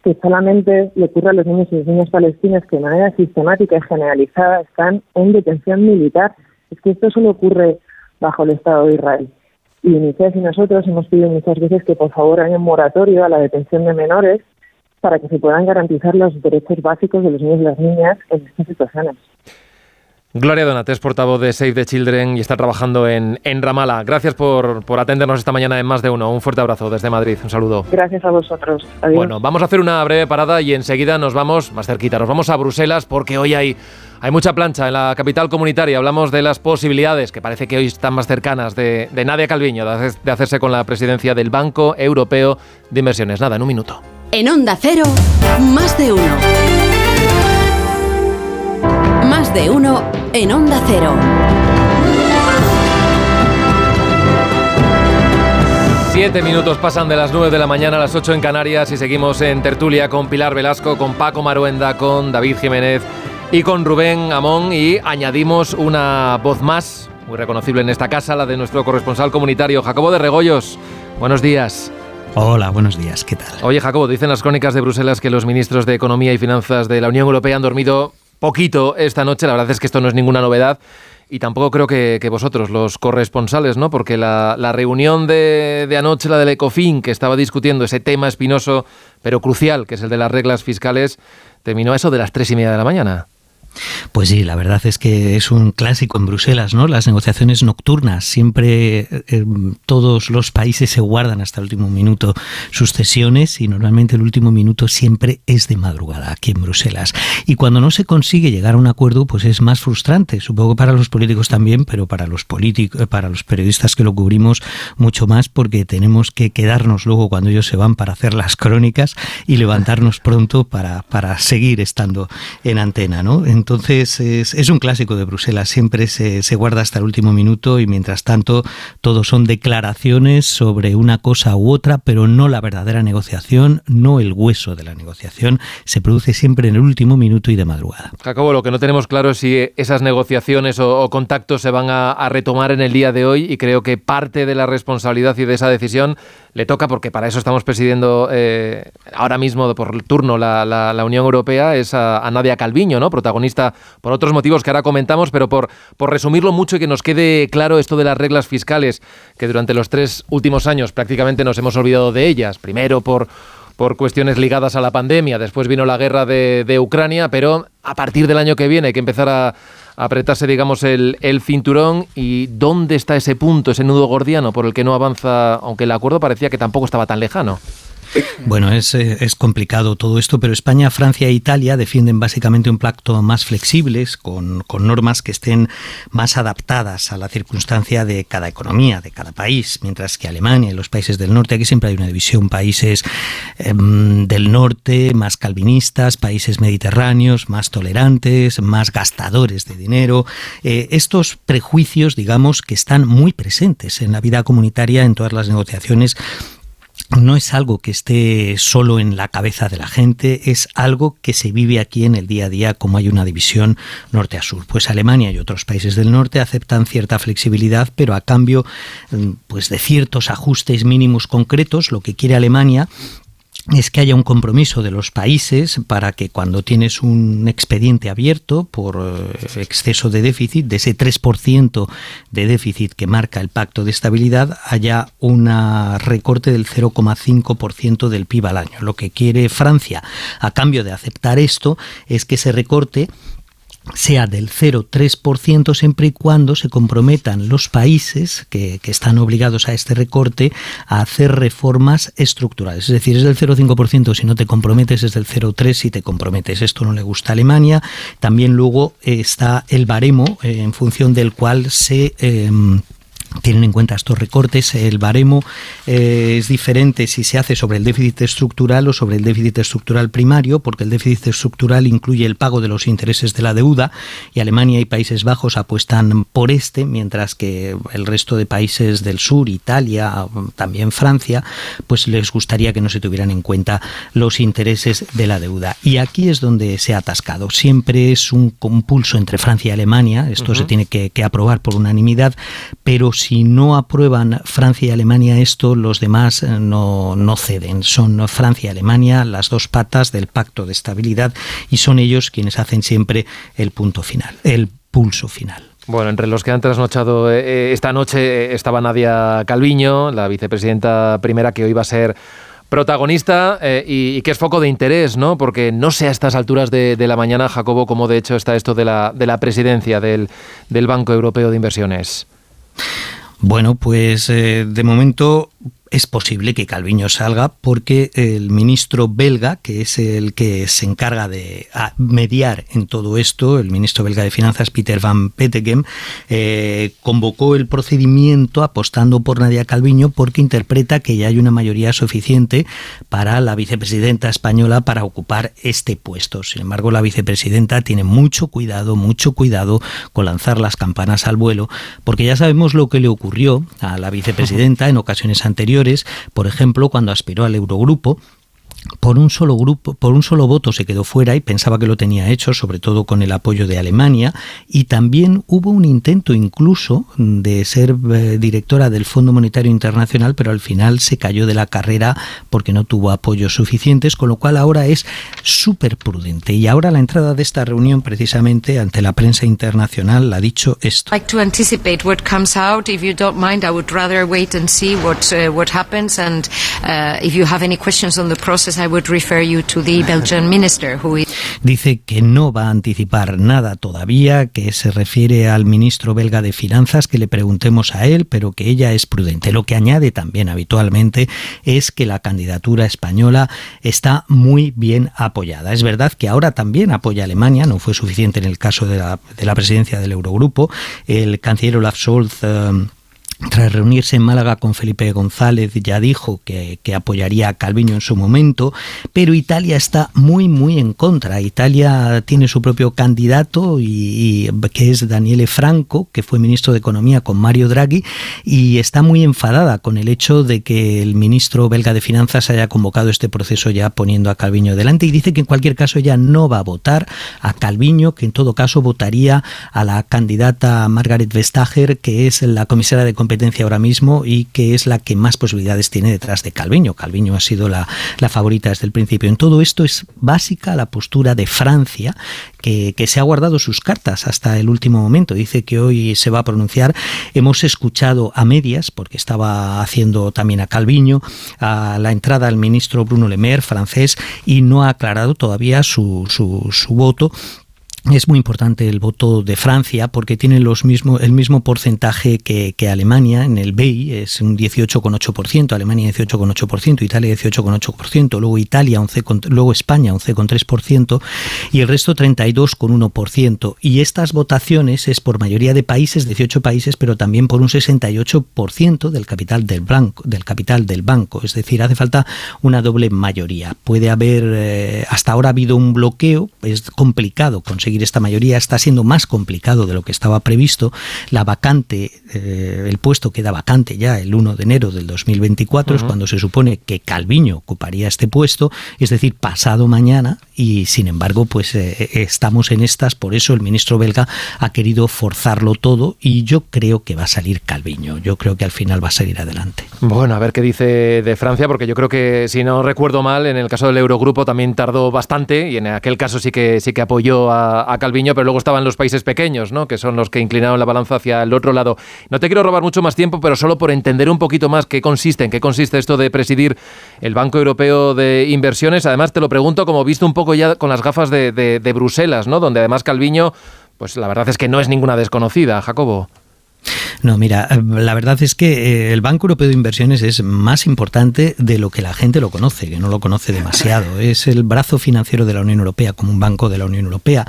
que solamente le ocurre a los niños y las niñas palestinas que de manera sistemática y generalizada están en detención militar. Es que esto solo ocurre bajo el Estado de Israel. Y UNICEF y nosotros hemos pedido muchas veces que por favor haya un moratorio a la detención de menores para que se puedan garantizar los derechos básicos de los niños y las niñas en estas situaciones. Gloria Donates, portavoz de Save the Children y está trabajando en, en Ramala. Gracias por, por, atendernos esta mañana en Más de Uno. Un fuerte abrazo desde Madrid. Un saludo. Gracias a vosotros. Adiós. Bueno, vamos a hacer una breve parada y enseguida nos vamos más cerquita. Nos vamos a Bruselas porque hoy hay, hay mucha plancha en la capital comunitaria. Hablamos de las posibilidades, que parece que hoy están más cercanas, de, de Nadia Calviño, de, de hacerse con la presidencia del Banco Europeo de Inversiones. Nada, en un minuto. En Onda Cero, Más de Uno. Más de uno en Onda Cero. Siete minutos pasan de las nueve de la mañana a las ocho en Canarias y seguimos en tertulia con Pilar Velasco, con Paco Maruenda, con David Jiménez y con Rubén Amón y añadimos una voz más, muy reconocible en esta casa, la de nuestro corresponsal comunitario, Jacobo de Regoyos. Buenos días. Hola, buenos días, ¿qué tal? Oye, Jacobo, dicen las crónicas de Bruselas que los ministros de Economía y Finanzas de la Unión Europea han dormido poquito esta noche. La verdad es que esto no es ninguna novedad. Y tampoco creo que, vosotros, los corresponsales, ¿no? Porque la, reunión de, de, anoche, la del ECOFIN, que estaba discutiendo ese tema espinoso, pero crucial, que es el de las reglas fiscales, terminó a eso de las tres y media de la mañana. Pues sí, la verdad es que es un clásico en Bruselas, ¿no? Las negociaciones nocturnas. Siempre eh, todos los países se guardan hasta el último minuto sus cesiones y normalmente el último minuto siempre es de madrugada aquí en Bruselas. Y cuando no se consigue llegar a un acuerdo, pues es más frustrante. Supongo para los políticos también, pero para los políticos, para los periodistas que lo cubrimos mucho más, porque tenemos que quedarnos luego cuando ellos se van para hacer las crónicas y levantarnos pronto para, para seguir estando en antena, ¿no? Entonces es, un clásico de Bruselas, siempre se, se, guarda hasta el último minuto y mientras tanto todo son declaraciones sobre una cosa u otra, pero no la verdadera negociación, no el hueso de la negociación, se produce siempre en el último minuto y de madrugada. Jacobo, lo que no tenemos claro es si esas negociaciones o, contactos se van a, retomar en el día de hoy y creo que parte de la responsabilidad y de esa decisión le toca, porque para eso estamos presidiendo eh, ahora mismo por turno la, Unión Europea, es a, Nadia Calviño, ¿no? protagonista por otros motivos que ahora comentamos, pero por, por resumirlo mucho y que nos quede claro esto de las reglas fiscales, que durante los tres últimos años prácticamente nos hemos olvidado de ellas. Primero por por cuestiones ligadas a la pandemia. Después vino la guerra de, Ucrania, pero a partir del año que viene hay que empezar a, apretarse, digamos, el, el, cinturón. ¿Y dónde está ese punto, ese nudo gordiano por el que no avanza, aunque el acuerdo parecía que tampoco estaba tan lejano? Bueno, es, complicado todo esto, pero España, Francia e Italia defienden básicamente un pacto más flexibles, con, con, normas que estén más adaptadas a la circunstancia de cada economía, de cada país, mientras que Alemania y los países del norte, aquí siempre hay una división, países em, del norte más calvinistas, países mediterráneos más tolerantes, más gastadores de dinero. Eh, estos prejuicios, digamos, que están muy presentes en la vida comunitaria, en todas las negociaciones no es algo que esté solo en la cabeza de la gente, es algo que se vive aquí en el día a día como hay una división norte a sur. Pues Alemania y otros países del norte aceptan cierta flexibilidad, pero a cambio mm, pues de ciertos ajustes mínimos concretos, lo que quiere Alemania es que haya un compromiso de los países para que cuando tienes un expediente abierto por eh, exceso de déficit, de ese 3% de déficit que marca el pacto de estabilidad, haya un recorte del 0,5% del PIB al año. Lo que quiere Francia, a cambio de aceptar esto, es que ese recorte sea del 0,3% siempre y cuando se comprometan los países que, están obligados a este recorte a hacer reformas estructurales. Es decir, es del 0,5% si no te comprometes, es del 0,3% si te comprometes. Esto no le gusta a Alemania. También luego está el baremo eh, en función del cual se... Eh, tienen en cuenta estos recortes. El baremo eh, es diferente si se hace sobre el déficit estructural o sobre el déficit estructural primario, porque el déficit estructural incluye el pago de los intereses de la deuda y Alemania y Países Bajos apuestan por este, mientras que el resto de países del sur, Italia, también Francia, pues les gustaría que no se tuvieran en cuenta los intereses de la deuda. Y aquí es donde se ha atascado. Siempre es un compulso entre Francia y Alemania, esto se tiene que, que aprobar por unanimidad, pero si no aprueban Francia y Alemania esto, los demás eh, no, no ceden. Son Francia y Alemania las dos patas del pacto de estabilidad y son ellos quienes hacen siempre el punto final, el pulso final. Bueno, entre los que han trasnochado eh, eh, esta noche estaba Nadia Calviño, la vicepresidenta primera que hoy va a ser protagonista y, que es foco de interés, ¿no? Porque no sé a estas alturas de, la mañana, Jacobo, cómo de hecho está esto de la, de la presidencia del, del Banco Europeo de Inversiones. Bueno, pues eh, de momento es posible que Calviño salga porque el ministro belga, que es el que se encarga de mediar en todo esto, el ministro belga de Finanzas, Peter Van Petegem, eh, convocó el procedimiento apostando por Nadia Calviño porque interpreta que ya hay una mayoría suficiente para la vicepresidenta española para ocupar este puesto. Sin embargo, la vicepresidenta tiene mucho cuidado, mucho cuidado con lanzar las campanas al vuelo, porque ya sabemos lo que le ocurrió a la vicepresidenta en ocasiones anteriores por ejemplo, cuando aspiró al Eurogrupo, por un solo grupo, por un solo voto se quedó fuera y pensaba que lo tenía hecho, sobre todo con el apoyo de Alemania, y también hubo un intento incluso de ser eh, directora del Fondo Monetario Internacional, pero al final se cayó de la carrera porque no tuvo apoyos suficientes, con lo cual ahora es súper prudente. Y ahora la entrada de esta reunión, precisamente ante la prensa internacional, ha dicho esto. Like to anticipate what comes out. If you don't mind, I would rather wait and see what uh, what happens. And uh, if you Dice que no va a anticipar nada todavía, que se refiere al ministro belga de Finanzas, que le preguntemos a él, pero que ella es prudente. Lo que añade también habitualmente es que la candidatura española está muy bien apoyada. Es verdad que ahora también apoya a Alemania, no fue suficiente en el caso de la, de la presidencia del Eurogrupo. El canciller Olaf Scholz. Eh, tras reunirse en Málaga con Felipe González, ya dijo que, apoyaría a Calviño en su momento, pero Italia está muy, muy en contra. Italia tiene su propio candidato, y, que es Daniele Franco, que fue ministro de Economía con Mario Draghi, y está muy enfadada con el hecho de que el ministro belga de Finanzas haya convocado este proceso ya poniendo a Calviño delante, y dice que en cualquier caso ella no va a votar a Calviño, que en todo caso votaría a la candidata Margaret Vestager, que es la comisaria de competencia ahora mismo y que es la que más posibilidades tiene detrás de Calviño. Calviño ha sido la, favorita desde el principio. En todo esto es básica la postura de Francia, que, se ha guardado sus cartas hasta el último momento. Dice que hoy se va a pronunciar. Hemos escuchado a medias, porque estaba haciendo también a Calviño, a la entrada al ministro Bruno Le Maire, francés, y no ha aclarado todavía su, su, su voto es muy importante el voto de Francia porque tiene los mismo, el mismo porcentaje que, Alemania en el BEI, es un 18,8%, Alemania 18,8%, Italia 18,8%, luego Italia 11, luego España 11,3% y el resto 32,1%. Y estas votaciones es por mayoría de países, 18 países, pero también por un 68% del capital del banco, del capital del banco. Es decir, hace falta una doble mayoría. Puede haber, eh, hasta ahora ha habido un bloqueo, es complicado conseguir esta mayoría está siendo más complicado de lo que estaba previsto. La vacante, eh, el puesto queda vacante ya el 1 de enero del 2024, es cuando se supone que Calviño ocuparía este puesto, es decir, pasado mañana, y sin embargo, pues eh, estamos en estas, por eso el ministro belga ha querido forzarlo todo y yo creo que va a salir Calviño, yo creo que al final va a salir adelante. Bueno, a ver qué dice de Francia, porque yo creo que si no recuerdo mal, en el caso del Eurogrupo también tardó bastante y en aquel caso sí que sí que apoyó a, a, Calviño, pero luego estaban los países pequeños, ¿no? que son los que inclinaron la balanza hacia el otro lado. No te quiero robar mucho más tiempo, pero solo por entender un poquito más qué consiste, en qué consiste esto de presidir el Banco Europeo de Inversiones. Además, te lo pregunto como visto un poco ya con las gafas de, de Bruselas, ¿no? donde además Calviño, pues la verdad es que no es ninguna desconocida, Jacobo. No, mira, eh, la verdad es que eh, el Banco Europeo de Inversiones es más importante de lo que la gente lo conoce, que no lo conoce demasiado. Es el brazo financiero de la Unión Europea, como un banco de la Unión Europea.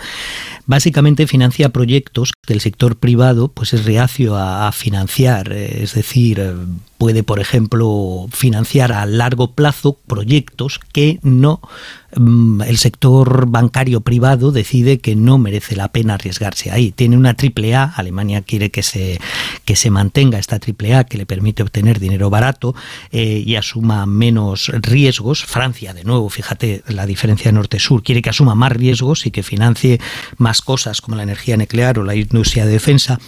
Básicamente financia proyectos que el sector privado pues es reacio a, financiar, eh, es decir, puede, por ejemplo, financiar a largo plazo proyectos que no el sector bancario privado decide que no merece la pena arriesgarse ahí. Tiene una triple A, Alemania quiere que se, que se mantenga esta triple A que le permite obtener dinero barato eh, y asuma menos riesgos. Francia, de nuevo, fíjate la diferencia norte-sur, quiere que asuma más riesgos y que financie más cosas como la energía nuclear o la industria de defensa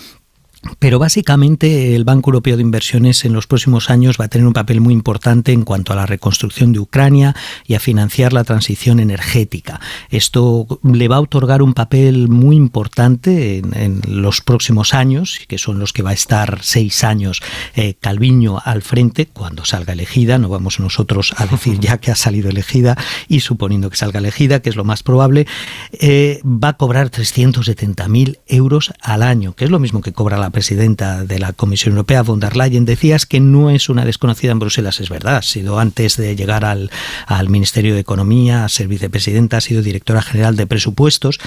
pero básicamente el Banco Europeo de Inversiones en los próximos años va a tener un papel muy importante en cuanto a la reconstrucción de Ucrania y a financiar la transición energética. Esto le va a otorgar un papel muy importante en, los próximos años, que son los que va a estar seis años eh, Calviño al frente cuando salga elegida. No vamos nosotros a decir ya que ha salido elegida y suponiendo que salga elegida, que es lo más probable, eh, va a cobrar 370.000 euros al año, que es lo mismo que cobra la presidenta de la Comisión Europea, von der Leyen, decías que no es una desconocida en Bruselas, es verdad, ha sido antes de llegar al, al Ministerio de Economía, a ser vicepresidenta, ha sido directora general de presupuestos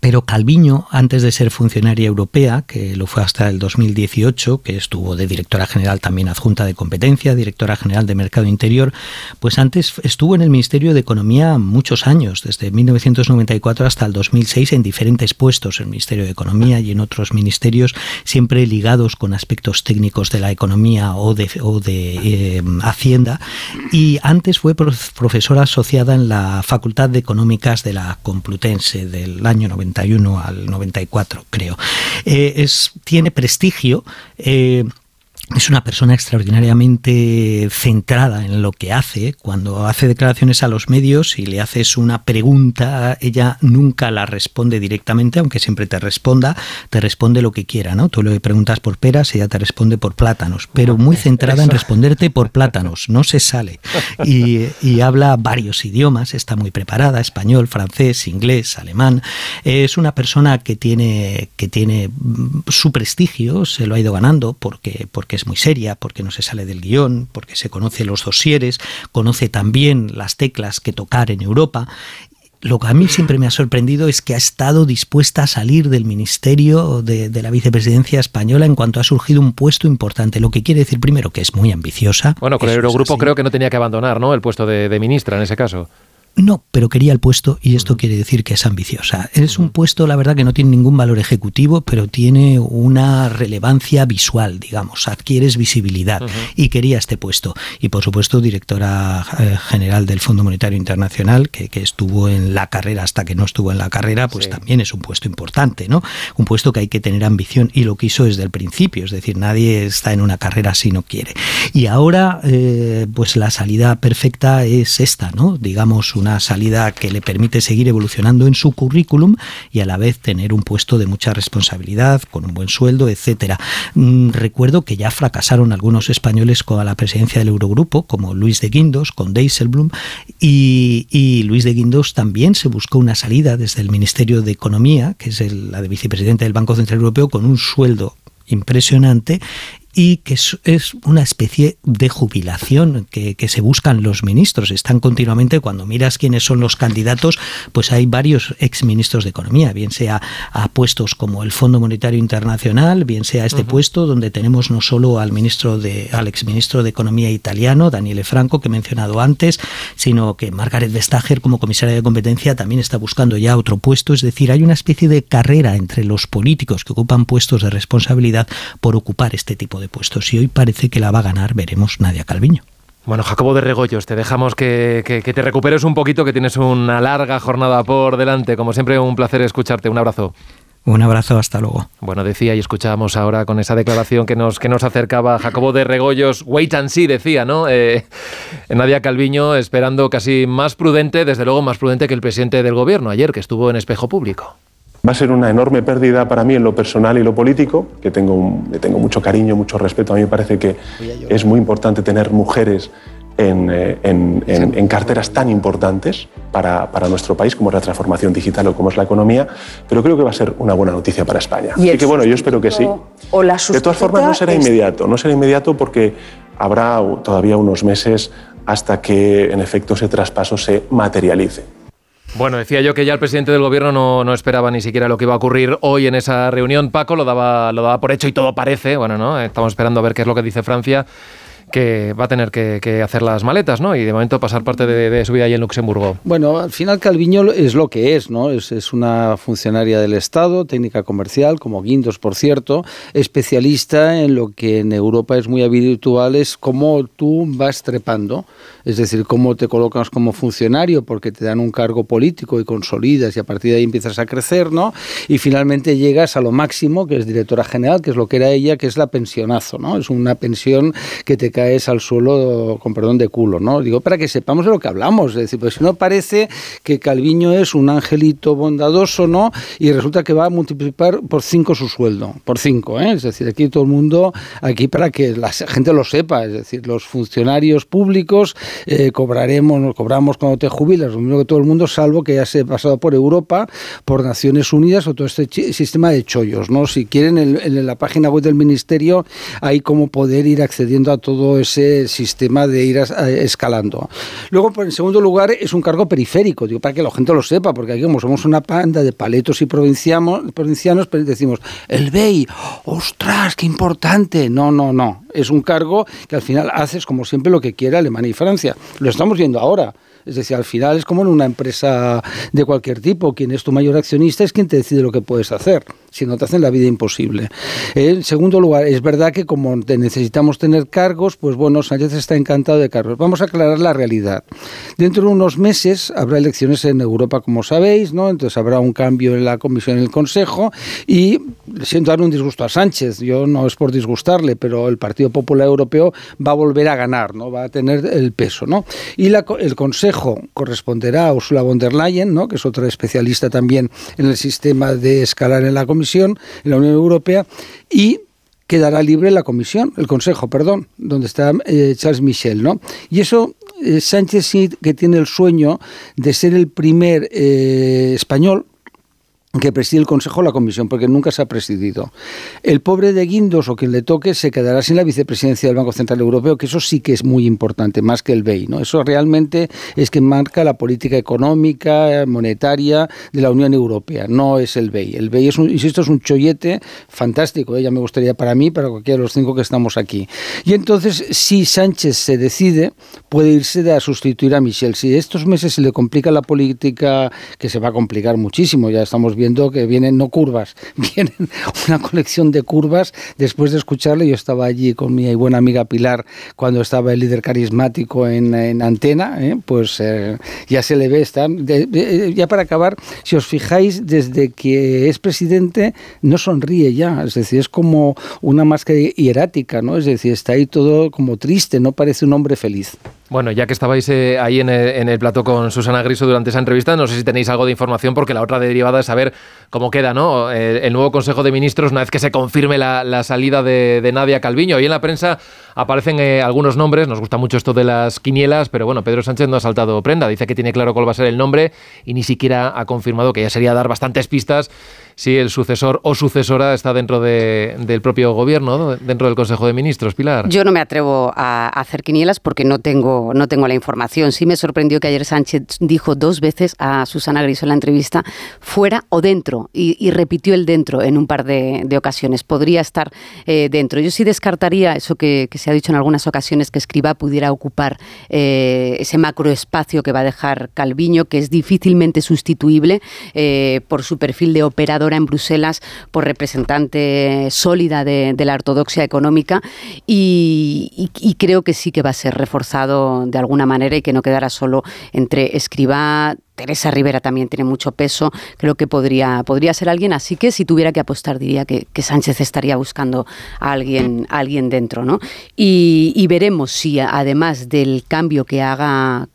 pero Calviño, antes de ser funcionaria europea, que lo fue hasta el 2018, que estuvo de directora general también adjunta de competencia, directora general de Mercado Interior, pues antes estuvo en el Ministerio de Economía muchos años, desde 1994 hasta el 2006, en diferentes puestos en el Ministerio de Economía y en otros ministerios, siempre ligados con aspectos técnicos de la economía o de, de eh, Hacienda. Y antes fue profesora asociada en la Facultad de Económicas de la Complutense del año 91 al 94, creo. Eh, es, tiene prestigio. Eh, es una persona extraordinariamente centrada en lo que hace. Cuando hace declaraciones a los medios y le haces una pregunta, ella nunca la responde directamente, aunque siempre te responda, te responde lo que quiera, ¿no? Tú le preguntas por peras, ella te responde por plátanos, pero muy centrada en responderte por plátanos, no se sale. Y, y habla varios idiomas, está muy preparada, español, francés, inglés, alemán. Es una persona que tiene, que tiene mm, su prestigio, se lo ha ido ganando porque, porque es muy seria, porque no se sale del guion, porque se conoce los dosieres, conoce también las teclas que tocar en Europa lo que a mí siempre me ha sorprendido es que ha estado dispuesta a salir del ministerio de, de, la vicepresidencia española en cuanto ha surgido un puesto importante. Lo que quiere decir primero que es muy ambiciosa. Bueno, con el Eurogrupo creo que no tenía que abandonar ¿no? el puesto de, de ministra en ese caso. No, pero quería el puesto y esto quiere decir que es ambiciosa. Es un puesto, la verdad, que no tiene ningún valor ejecutivo, pero tiene una relevancia visual, digamos, adquieres visibilidad y quería este puesto. Y por supuesto, directora eh, general del Fondo Monetario Internacional, que, estuvo en la carrera hasta que no estuvo en la carrera, pues también es un puesto importante, ¿no? Un puesto que hay que tener ambición y lo quiso desde el principio, es decir, nadie está en una carrera si no quiere. Y ahora, eh, pues la salida perfecta es esta, ¿no? Digamos, una salida que le permite seguir evolucionando en su currículum y a la vez tener un puesto de mucha responsabilidad, con un buen sueldo, etcétera. Mm, recuerdo que ya fracasaron algunos españoles con la presidencia del Eurogrupo, como Luis de Guindos, con Dijsselbloem, y, y Luis de Guindos también se buscó una salida desde el Ministerio de Economía, que es la de vicepresidente del Banco Central Europeo, con un sueldo impresionante y que es, una especie de jubilación que, se buscan los ministros. Están continuamente, cuando miras quiénes son los candidatos, pues hay varios exministros de Economía, bien sea a puestos como el Fondo Monetario Internacional, bien sea este puesto donde tenemos no solo al ministro de, al exministro de Economía italiano, Daniele Franco, que he mencionado antes, sino que Margaret Vestager, como comisaria de competencia, también está buscando ya otro puesto. Es decir, hay una especie de carrera entre los políticos que ocupan puestos de responsabilidad por ocupar este tipo de puestos y hoy parece que la va a ganar, veremos Nadia Calviño. Bueno, Jacobo de Regoyos, te dejamos que, que, te recuperes un poquito, que tienes una larga jornada por delante. Como siempre, un placer escucharte. Un abrazo. Un abrazo, hasta luego. Bueno, decía y escuchábamos ahora con esa declaración que nos, que nos acercaba Jacobo de Regoyos, wait and see, decía, ¿no? Eh, Nadia Calviño esperando casi más prudente, desde luego más prudente que el presidente del gobierno ayer, que estuvo en espejo público. Va a ser una enorme pérdida para mí en lo personal y lo político, que tengo, le tengo mucho cariño, mucho respeto. A mí me parece que es muy importante tener mujeres en, eh, carteras tan importantes para, nuestro país como es la transformación digital o como es la economía, pero creo que va a ser una buena noticia para España. Y, que bueno, yo espero que sí. de todas formas, no será inmediato, no será inmediato porque habrá todavía unos meses hasta que en efecto ese traspaso se materialice. Bueno, decía yo que ya el presidente del gobierno no, esperaba ni siquiera lo que iba a ocurrir hoy en esa reunión. Paco lo daba, lo daba por hecho y todo parece. Bueno, ¿no? Estamos esperando a ver qué es lo que dice Francia que va a tener que, hacer las maletas, ¿no? Y de momento pasar parte de, su vida ahí en Luxemburgo. Bueno, al final Calviño es lo que es, ¿no? Es, es, una funcionaria del Estado, técnica comercial, como Guindos, por cierto, especialista en lo que en Europa es muy habitual, es cómo tú vas trepando, es decir, cómo te colocas como funcionario, porque te dan un cargo político y consolidas y a partir de ahí empiezas a crecer, ¿no? Y finalmente llegas a lo máximo, que es directora general, que es lo que era ella, que es la pensionazo, ¿no? Es una pensión que te caes al suelo, con perdón de culo, ¿no? Digo, para que sepamos de lo que hablamos. Es decir, pues si no parece que Calviño es un angelito bondadoso, ¿no? Y resulta que va a multiplicar por cinco su sueldo, por cinco, ¿eh? Es decir, aquí todo el mundo, aquí para que la gente lo sepa, es decir, los funcionarios públicos eh, cobraremos, cobramos cuando te jubilas, lo mismo que todo el mundo, salvo que ya se ha pasado por Europa, por Naciones Unidas o todo este sistema de chollos, ¿no? Si quieren, en, en la página web del Ministerio hay como poder ir accediendo a todo ese sistema de ir escalando. Luego, en segundo lugar, es un cargo periférico, digo, para que la gente lo sepa, porque aquí como somos una panda de paletos y provincianos, provincianos pues decimos, el BEI, ostras, qué importante. No, no, no. Es un cargo que al final haces, como siempre, lo que quiere Alemania y Francia. Lo estamos viendo ahora. Es decir, al final es como en una empresa de cualquier tipo. Quien es tu mayor accionista es quien te decide lo que puedes hacer si no te hacen la vida imposible. En segundo lugar, es verdad que como necesitamos tener cargos, pues bueno, Sánchez está encantado de cargos. Vamos a aclarar la realidad. Dentro de unos meses habrá elecciones en Europa, como sabéis, ¿no? Entonces habrá un cambio en la Comisión y el Consejo y siento dar un disgusto a Sánchez. Yo no es por disgustarle, pero el Partido Popular Europeo va a volver a ganar, ¿no? Va a tener el peso, ¿no? Y el Consejo corresponderá a Ursula von der Leyen, ¿no? Que es otra especialista también en el sistema de escalar en la Comisión Comisión, en la Unión Europea, y quedará libre la Comisión, el Consejo, perdón, donde está eh, Charles Michel, ¿no? Y eso eh, Sánchez sí que tiene el sueño de ser el primer eh, español que preside el Consejo o la Comisión, porque nunca se ha presidido. El pobre de Guindos o quien le toque se quedará sin la vicepresidencia del Banco Central Europeo, que eso sí que es muy importante, más que el BEI. ¿no? Eso realmente es que marca la política económica, monetaria de la Unión Europea, no es el BEI. El BEI es un, insisto, es un chollete fantástico, ¿eh? ya me gustaría para mí, para cualquiera de los cinco que estamos aquí. Y entonces, si Sánchez se decide, puede irse a sustituir a Michel. Si estos meses se le complica la política, que se va a complicar muchísimo, ya estamos viendo que vienen no curvas, vienen una colección de curvas. Después de escucharle, yo estaba allí con mi buena amiga Pilar cuando estaba el líder carismático en, antena, ¿eh? pues eh, ya se le ve, está, ya para acabar, si os fijáis, desde que es presidente no sonríe ya, es decir, es como una máscara hierática, ¿no? Es decir, está ahí todo como triste, no parece un hombre feliz. Bueno, ya que estabais eh, ahí en el, en el, plató con Susana Griso durante esa entrevista, no sé si tenéis algo de información, porque la otra derivada es saber cómo queda ¿no? el, nuevo Consejo de Ministros una vez que se confirme la, salida de, Nadia Calviño. Y en la prensa aparecen eh, algunos nombres, nos gusta mucho esto de las quinielas, pero bueno, Pedro Sánchez no ha saltado prenda, dice que tiene claro cuál va a ser el nombre y ni siquiera ha confirmado que ya sería dar bastantes pistas si el sucesor o sucesora está dentro del propio gobierno, dentro del Consejo de Ministros, Pilar. Yo no me atrevo a hacer quinielas porque no tengo, no tengo la información. Sí me sorprendió que ayer Sánchez dijo dos veces a Susana Griso en la entrevista fuera o dentro y, repitió el dentro en un par de, ocasiones. Podría estar eh, dentro. Yo sí descartaría eso que, se ha dicho en algunas ocasiones que Escriba pudiera ocupar eh, ese macroespacio que va a dejar Calviño, que es difícilmente sustituible eh, por su perfil de operador en Bruselas por representante sólida de, la ortodoxia económica y, creo que sí que va a ser reforzado de alguna manera y que no quedará solo entre Escribá, Teresa Rivera también tiene mucho peso, creo que podría, podría ser alguien, así que si tuviera que apostar diría que, Sánchez estaría buscando a alguien, alguien dentro, ¿no? Y, veremos si además del cambio que haga,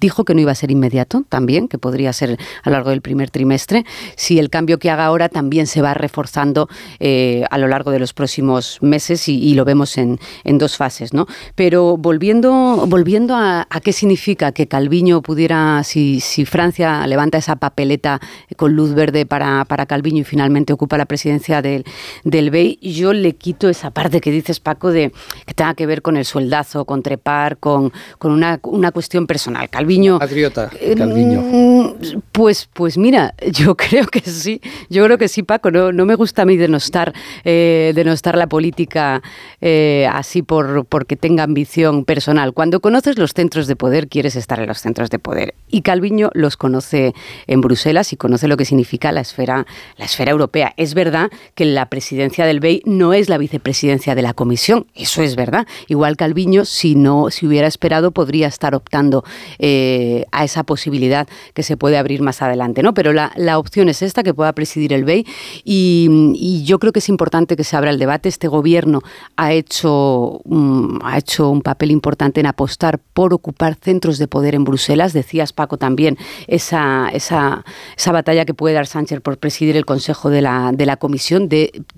dijo que no iba a ser inmediato también, que podría ser a lo largo del primer trimestre, si el cambio que haga ahora también se va reforzando eh, a lo largo de los próximos meses y, lo vemos en, dos fases, ¿no? Pero volviendo, volviendo a, qué significa que Calviño pudiera, si, si Francia levanta esa papeleta con luz verde para, para Calviño y finalmente ocupa la presidencia del, del BEI, yo le quito esa parte que dices, Paco, de que tenga que ver con el sueldazo, con trepar, con, con una, una cuestión personal. Calviño... Patriota, eh, Calviño. Mm, pues, pues mira, yo creo que sí, yo creo que sí, Paco, no, no me gusta a mí denostar, eh, denostar la política eh, así por porque tenga ambición personal. Cuando conoces los centros de poder, quieres estar en los centros de poder. Y Calviño lo conoce en Bruselas y conoce lo que significa la esfera, la esfera europea. Es verdad que la presidencia del BEI no es la vicepresidencia de la Comisión, eso es verdad. Igual Calviño, si no, si hubiera esperado, podría estar optando eh, a esa posibilidad que se puede abrir más adelante, ¿no? Pero la, opción es esta, que pueda presidir el BEI, y, yo creo que es importante que se abra el debate. Este gobierno ha hecho, ha hecho un papel importante en apostar por ocupar centros de poder en Bruselas. Decías, Paco, también esa, esa, esa batalla que puede dar Sánchez por presidir el Consejo de la, de la Comisión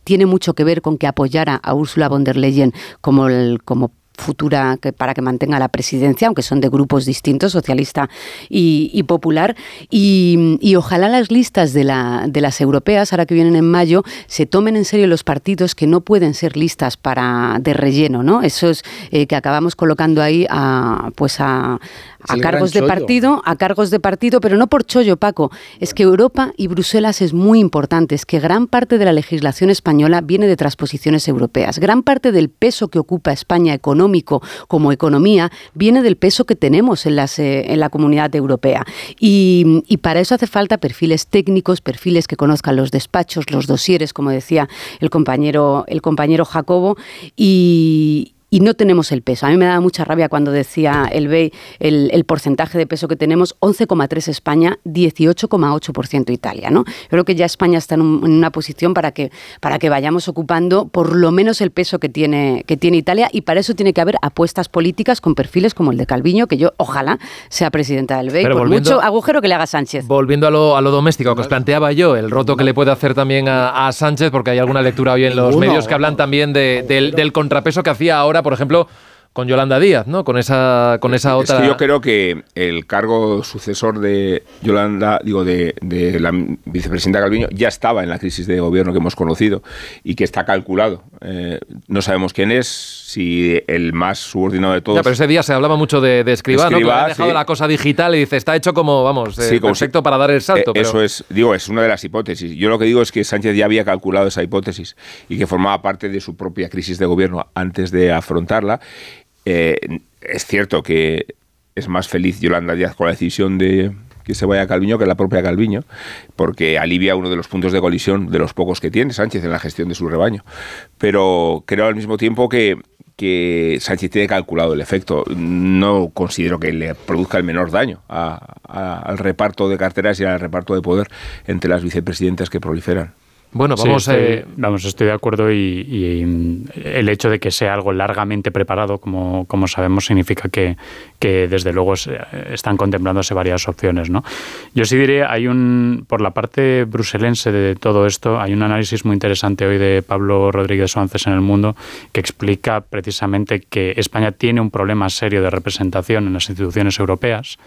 tiene mucho que ver con que apoyara a Ursula von der Leyen como, el, como futura que, para que mantenga la presidencia, aunque son de grupos distintos, socialista y, popular. Y, ojalá las listas de, la, de las europeas, ahora que vienen en mayo, se tomen en serio los partidos que no pueden ser listas para de relleno, ¿no? Esos eh, que acabamos colocando ahí a, pues a, a cargos de partido, a cargos de partido, pero no por chollo, Paco. Es que Europa y Bruselas es muy importante. Es que gran parte de la legislación española viene de transposiciones europeas. Gran parte del peso que ocupa España económico como economía viene del peso que tenemos en, las, eh, en la comunidad europea. Y, y para eso hace falta perfiles técnicos, perfiles que conozcan los despachos, los dosieres, como decía el compañero, el compañero Jacobo, y, y no tenemos el peso. A mí me da mucha rabia cuando decía el BEI el, porcentaje de peso que tenemos, 11,3 España, 18,8% Italia. ¿no? Yo creo que ya España está en, una posición para que, para que vayamos ocupando por lo menos el peso que tiene, que tiene Italia y para eso tiene que haber apuestas políticas con perfiles como el de Calviño, que yo ojalá sea presidenta del BEI, por mucho agujero que le haga Sánchez. Volviendo a lo, a lo doméstico que os planteaba yo, el roto que le puede hacer también a, Sánchez, porque hay alguna lectura hoy en los medios que hablan también del contrapeso que hacía ahora por ejemplo, con Yolanda Díaz, ¿no? Con esa, con esa otra. Es que yo creo que el cargo sucesor de Yolanda, digo, de, de la vicepresidenta Calviño, ya estaba en la crisis de gobierno que hemos conocido y que está calculado. Eh, no sabemos quién es, si el más subordinado de todos. Ya, pero ese día se hablaba mucho de, de. Que ha dejado la cosa digital y dice, está hecho como, vamos, eh, perfecto para dar el salto. Eh, eso es, digo, es una de las hipótesis. Yo lo que digo es que Sánchez ya había calculado esa hipótesis y que formaba parte de su propia crisis de gobierno antes de afrontarla eh, es cierto que es más feliz Yolanda Díaz con la decisión de que se vaya a Calviño que la propia Calviño, porque alivia uno de los puntos de colisión de los pocos que tiene Sánchez en la gestión de su rebaño. Pero creo al mismo tiempo que, que Sánchez tiene calculado el efecto. No considero que le produzca el menor daño al reparto de carteras y al reparto de poder entre las vicepresidentas que proliferan. Bueno, vamos, estoy, eh, vamos, estoy de acuerdo y, el hecho de que sea algo largamente preparado, como, como sabemos, significa que, que, desde luego están contemplándose varias opciones. ¿no? Yo sí diría, hay un, por la parte bruselense de todo esto, hay un análisis muy interesante hoy de Pablo Rodríguez Suárez en El Mundo que explica precisamente que España tiene un problema serio de representación en las instituciones europeas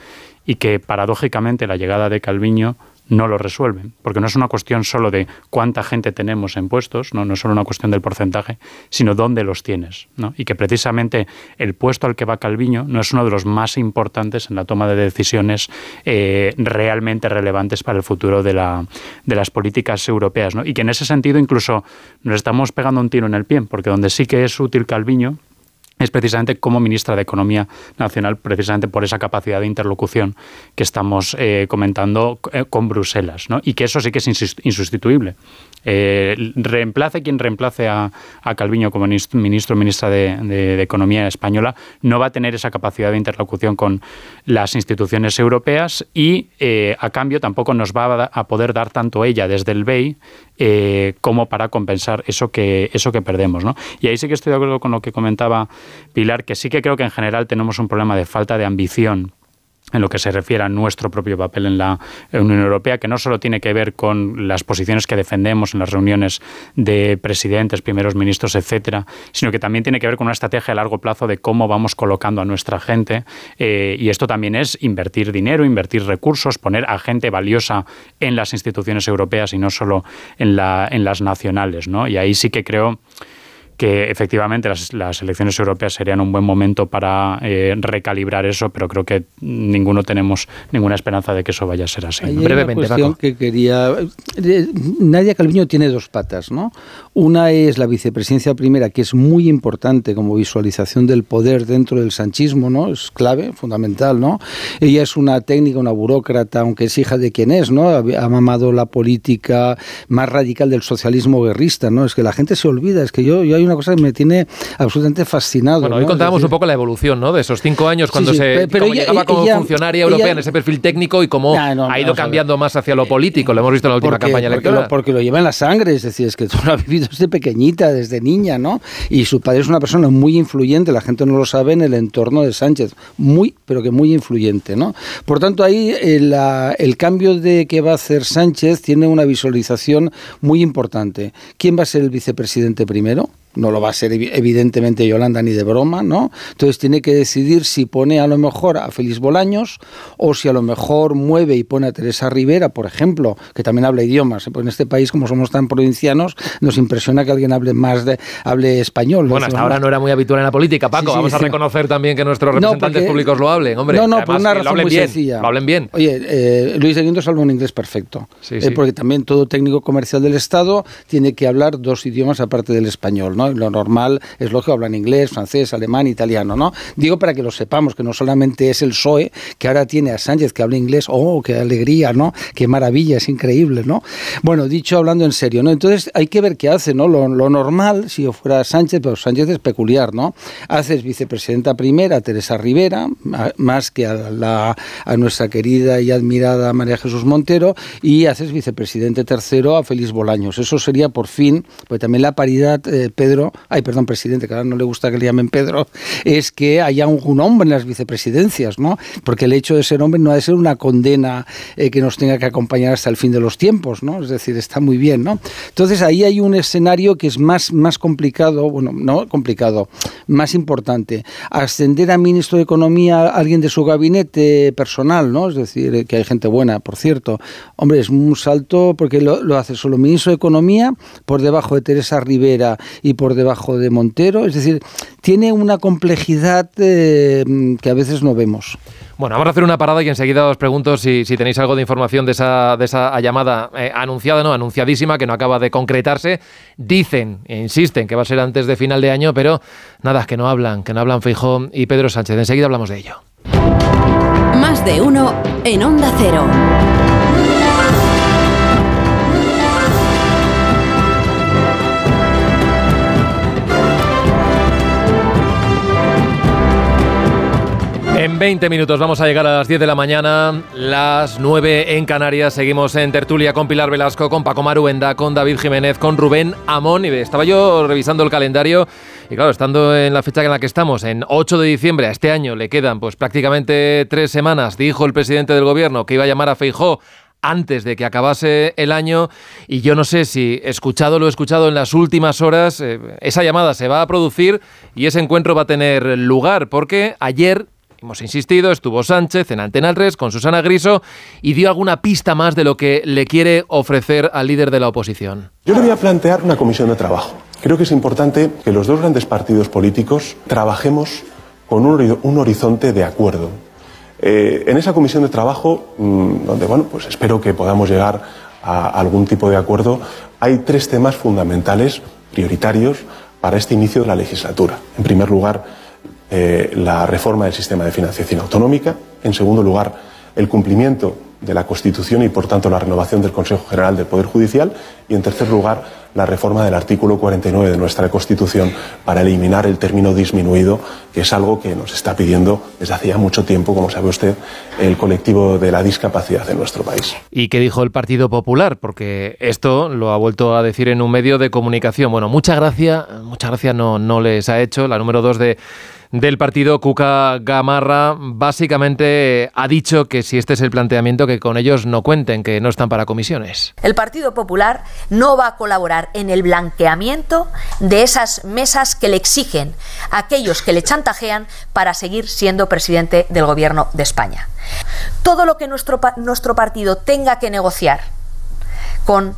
y que paradójicamente la llegada de Calviño no lo resuelven, porque no es una cuestión solo de cuánta gente tenemos en puestos, no, no es solo una cuestión del porcentaje, sino dónde los tienes. ¿no? Y que precisamente el puesto al que va Calviño no es uno de los más importantes en la toma de decisiones eh, realmente relevantes para el futuro de, la, de las políticas europeas. ¿no? Y que en ese sentido incluso nos estamos pegando un tiro en el pie, porque donde sí que es útil Calviño es precisamente como ministra de Economía Nacional, precisamente por esa capacidad de interlocución que estamos eh, comentando eh, con Bruselas, ¿no? y que eso sí que es insustituible. Eh, reemplace quien reemplace a, Calviño como ministro o ministra de, Economía española, no va a tener esa capacidad de interlocución con las instituciones europeas y, a cambio, tampoco nos va a, poder dar tanto ella desde el BEI como para compensar eso que, eso que perdemos. ¿no? Y ahí sí que estoy de acuerdo con lo que comentaba Pilar, que sí que creo que en general tenemos un problema de falta de ambición en lo que se refiere a nuestro propio papel en la Unión Europea, que no solo tiene que ver con las posiciones que defendemos en las reuniones de presidentes, primeros ministros, etcétera, sino que también tiene que ver con una estrategia a largo plazo de cómo vamos colocando a nuestra gente. Eh, y esto también es invertir dinero, invertir recursos, poner a gente valiosa en las instituciones europeas y no solo en, la, en las nacionales. ¿no? Y ahí sí que creo que efectivamente las, elecciones europeas serían un buen momento para eh, recalibrar eso, pero creo que ninguno tenemos ninguna esperanza de que eso vaya a ser así. Brevemente, una que quería. Eh, Nadia Calviño tiene dos patas, ¿no? Una es la vicepresidencia primera, que es muy importante como visualización del poder dentro del sanchismo, ¿no? Es clave, fundamental, ¿no? Ella es una técnica, una burócrata, aunque es hija de quien es, ¿no? Ha mamado la política más radical del socialismo guerrista, ¿no? Es que la gente se olvida, es que yo, yo hay una cosa que me tiene absolutamente fascinado. Bueno, hoy contábamos un poco la evolución, ¿no? De esos cinco años cuando se pero llegaba como funcionaria europea en ese perfil técnico y cómo ha ido cambiando más hacia lo político. Lo hemos visto en la última campaña electoral. Porque lo, lleva en la sangre, es decir, es que tú lo has vivido desde pequeñita, desde niña, ¿no? Y su padre es una persona muy influyente, la gente no lo sabe, en el entorno de Sánchez. Muy, pero que muy influyente, ¿no? Por tanto, ahí el, eh, el cambio de que va a hacer Sánchez tiene una visualización muy importante. ¿Quién va a ser el vicepresidente primero? No lo va a ser evidentemente Yolanda ni de broma, ¿no? Entonces tiene que decidir si pone a lo mejor a Félix Bolaños o si a lo mejor mueve y pone a Teresa Rivera, por ejemplo, que también habla idiomas. En este país, como somos tan provincianos, nos impresiona que alguien hable más de hable español. Bueno, hasta ahora no era muy habitual en la política, Paco. Vamos a reconocer también que nuestros representantes públicos lo hablen, hombre. No, no, por una razón muy bien, sencilla. Lo hablen bien. Oye, eh, Luis de Guindos habla un inglés perfecto. Eh, porque también todo técnico comercial del Estado tiene que hablar dos idiomas aparte del español, ¿no? Lo normal es lógico, hablan inglés, francés, alemán, italiano, ¿no? Digo para que lo sepamos, que no solamente es el PSOE, que ahora tiene a Sánchez que habla inglés, oh, qué alegría, ¿no? Qué maravilla, es increíble, ¿no? Bueno, dicho hablando en serio, ¿no? Entonces hay que ver qué hace, ¿no? Lo, normal, si yo fuera Sánchez, pero Sánchez es peculiar, ¿no? Haces vicepresidenta primera, Teresa Rivera, más que a, la, a nuestra querida y admirada María Jesús Montero, y haces vicepresidente tercero a Félix Bolaños. Eso sería por fin, pues también la paridad, eh, Pedro, ay, perdón, presidente, que ahora no le gusta que le llamen Pedro, es que haya un, hombre en las vicepresidencias, ¿no? Porque el hecho de ser hombre no ha de ser una condena eh, que nos tenga que acompañar hasta el fin de los tiempos, ¿no? Es decir, está muy bien, ¿no? Entonces ahí hay un escenario que es más, más complicado, bueno, no complicado, más importante. Ascender a ministro de Economía a alguien de su gabinete personal, ¿no? Es decir, que hay gente buena, por cierto. Hombre, es un salto porque lo, hace solo ministro de Economía por debajo de Teresa Rivera y por debajo de Montero. Es decir, tiene una complejidad eh, que a veces no vemos. Bueno, vamos a hacer una parada y enseguida os pregunto si, tenéis algo de información de esa, de esa llamada eh, anunciada, no, anunciadísima, que no acaba de concretarse. Dicen e insisten que va a ser antes de final de año, pero nada, que no hablan, que no hablan Feijó y Pedro Sánchez. Enseguida hablamos de ello. Más de uno en Onda Cero. 20 minutos vamos a llegar a las 10 de la mañana, las 9 en Canarias. Seguimos en tertulia con Pilar Velasco, con Paco Maruenda, con David Jiménez, con Rubén Amón. Y estaba yo revisando el calendario y claro, estando en la fecha en la que estamos, en 8 de diciembre a este año, le quedan pues prácticamente tres semanas. Dijo el presidente del gobierno que iba a llamar a Feijó antes de que acabase el año y yo no sé si escuchado lo he escuchado en las últimas horas, eh, esa llamada se va a producir y ese encuentro va a tener lugar porque ayer Hemos insistido, estuvo Sánchez en Antena 3 con Susana Griso y dio alguna pista más de lo que le quiere ofrecer al líder de la oposición. Yo le voy a plantear una comisión de trabajo. Creo que es importante que los dos grandes partidos políticos trabajemos con un, horizonte de acuerdo. Eh, en esa comisión de trabajo, mm, donde bueno, pues espero que podamos llegar a algún tipo de acuerdo, hay tres temas fundamentales, prioritarios, para este inicio de la legislatura. En primer lugar, eh, la reforma del sistema de financiación autonómica, en segundo lugar, el cumplimiento de la Constitución y, por tanto, la renovación del Consejo General del Poder Judicial y, en tercer lugar, la reforma del artículo 49 de nuestra Constitución para eliminar el término disminuido, que es algo que nos está pidiendo desde hace ya mucho tiempo, como sabe usted, el colectivo de la discapacidad en nuestro país. ¿Y qué dijo el Partido Popular? Porque esto lo ha vuelto a decir en un medio de comunicación. Bueno, muchas gracias, muchas gracias no, no les ha hecho. La número dos de del partido, Cuca Gamarra, básicamente ha dicho que si este es el planteamiento, que con ellos no cuenten, que no están para comisiones. El Partido Popular no va a colaborar en el blanqueamiento de esas mesas que le exigen a aquellos que le chantajean para seguir siendo presidente del Gobierno de España. Todo lo que nuestro, nuestro partido tenga que negociar con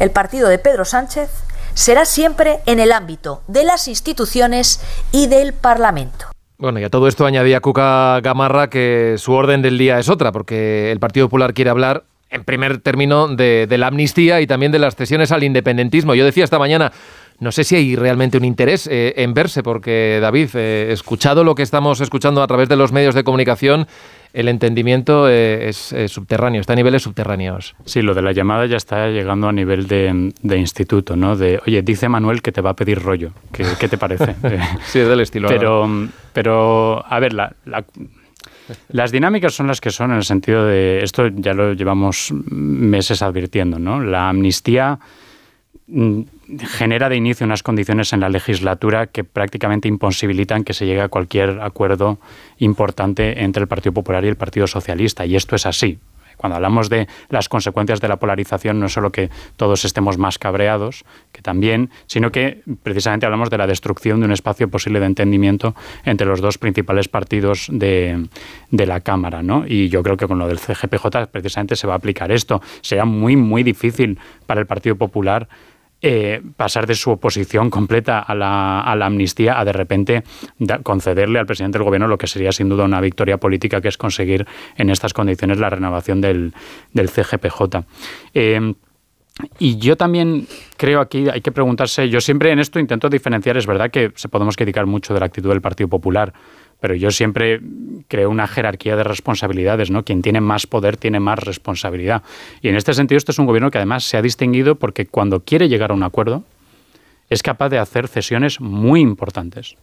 el partido de Pedro Sánchez será siempre en el ámbito de las instituciones y del Parlamento. Bueno, y a todo esto añadía Cuca Gamarra que su orden del día es otra, porque el Partido Popular quiere hablar en primer término de, la amnistía y también de las cesiones al independentismo. Yo decía esta mañana, no sé si hay realmente un interés eh, en verse, porque David, eh, escuchado lo que estamos escuchando a través de los medios de comunicación, el entendimiento eh, es, subterráneo, está a niveles subterráneos. Sí, lo de la llamada ya está llegando a nivel de, instituto, ¿no? De, oye, dice Manuel que te va a pedir rollo. ¿Qué, te parece? sí, es del estilo. Pero, pero a ver, las dinámicas son las que son en el sentido de, esto ya lo llevamos meses advirtiendo, ¿no? La amnistía genera de inicio unas condiciones en la legislatura que prácticamente imposibilitan que se llegue a cualquier acuerdo importante entre el Partido Popular y el Partido Socialista. Y esto es así. Cuando hablamos de las consecuencias de la polarización, no es solo que todos estemos más cabreados, que también, sino que precisamente hablamos de la destrucción de un espacio posible de entendimiento entre los dos principales partidos de, de la Cámara. ¿no? Y yo creo que con lo del CGPJ precisamente se va a aplicar esto. Será muy, muy difícil para el Partido Popular eh, pasar de su oposición completa a la, amnistía a de repente concederle al presidente del gobierno lo que sería sin duda una victoria política, que es conseguir en estas condiciones la renovación del, del CGPJ. Eh, y yo también creo aquí hay que preguntarse, yo siempre en esto intento diferenciar, es verdad que se podemos criticar mucho de la actitud del Partido Popular, pero yo siempre creo una jerarquía de responsabilidades, ¿no? Quien tiene más poder tiene más responsabilidad. Y en este sentido, este es un gobierno que además se ha distinguido porque cuando quiere llegar a un acuerdo, es capaz de hacer cesiones muy importantes.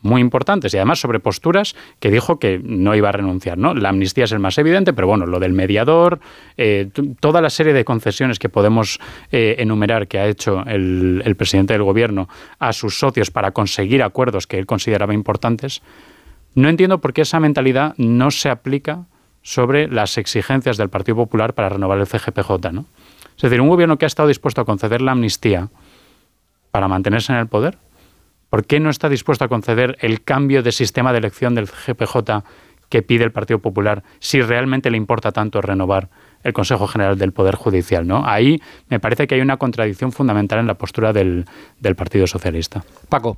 Muy importantes y además sobre posturas que dijo que no iba a renunciar. ¿no? La amnistía es el más evidente, pero bueno, lo del mediador, eh, toda la serie de concesiones que podemos eh, enumerar que ha hecho el, el presidente del gobierno a sus socios para conseguir acuerdos que él consideraba importantes, no entiendo por qué esa mentalidad no se aplica sobre las exigencias del Partido Popular para renovar el CGPJ. ¿no? Es decir, un gobierno que ha estado dispuesto a conceder la amnistía para mantenerse en el poder, ¿Por qué no está dispuesto a conceder el cambio de sistema de elección del GPJ que pide el Partido Popular si realmente le importa tanto renovar el Consejo General del Poder Judicial. ¿no? Ahí me parece que hay una contradicción fundamental en la postura del, del Partido Socialista. Paco.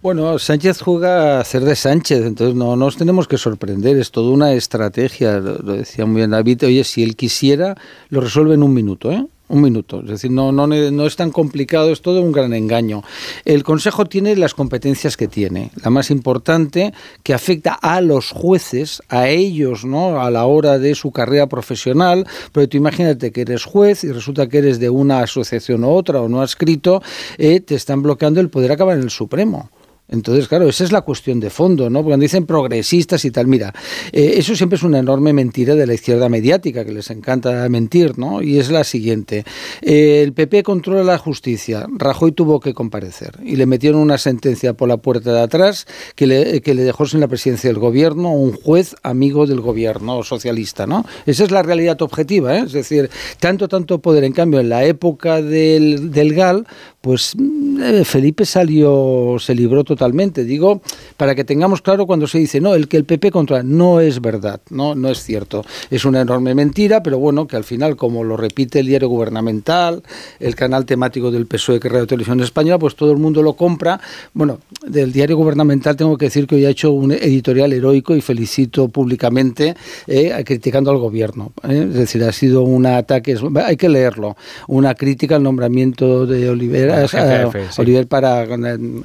Bueno, Sánchez juega a hacer de Sánchez, entonces no nos tenemos que sorprender, es toda una estrategia, lo, lo decía muy bien David, oye, si él quisiera, lo resuelve en un minuto, ¿eh? Un minuto, es decir, no, no, no es tan complicado, es todo un gran engaño. El Consejo tiene las competencias que tiene. La más importante, que afecta a los jueces, a ellos, ¿no? A la hora de su carrera profesional. Pero tú imagínate que eres juez y resulta que eres de una asociación u otra o no adscrito, eh, te están bloqueando el poder acabar en el Supremo. Entonces, claro, esa es la cuestión de fondo, ¿no? Cuando dicen progresistas y tal, mira, eh, eso siempre es una enorme mentira de la izquierda mediática, que les encanta mentir, ¿no? Y es la siguiente. Eh, el PP controla la justicia, Rajoy tuvo que comparecer y le metieron una sentencia por la puerta de atrás que le, que le dejó sin la presidencia del gobierno un juez amigo del gobierno socialista, ¿no? Esa es la realidad objetiva, ¿eh? Es decir, tanto, tanto poder. En cambio, en la época del, del GAL, pues eh, Felipe salió, se libró totalmente. Digo, para que tengamos claro cuando se dice, no, el que el PP controla, no es verdad, no, no es cierto. Es una enorme mentira, pero bueno, que al final, como lo repite el diario gubernamental, el canal temático del PSOE, que Radio Televisión Española, pues todo el mundo lo compra. Bueno, del diario gubernamental tengo que decir que hoy ha hecho un editorial heroico y felicito públicamente eh, criticando al gobierno. eh. Es decir, ha sido un ataque, hay que leerlo, una crítica al nombramiento de Oliveras, Agencia a- F, sí. Oliver para,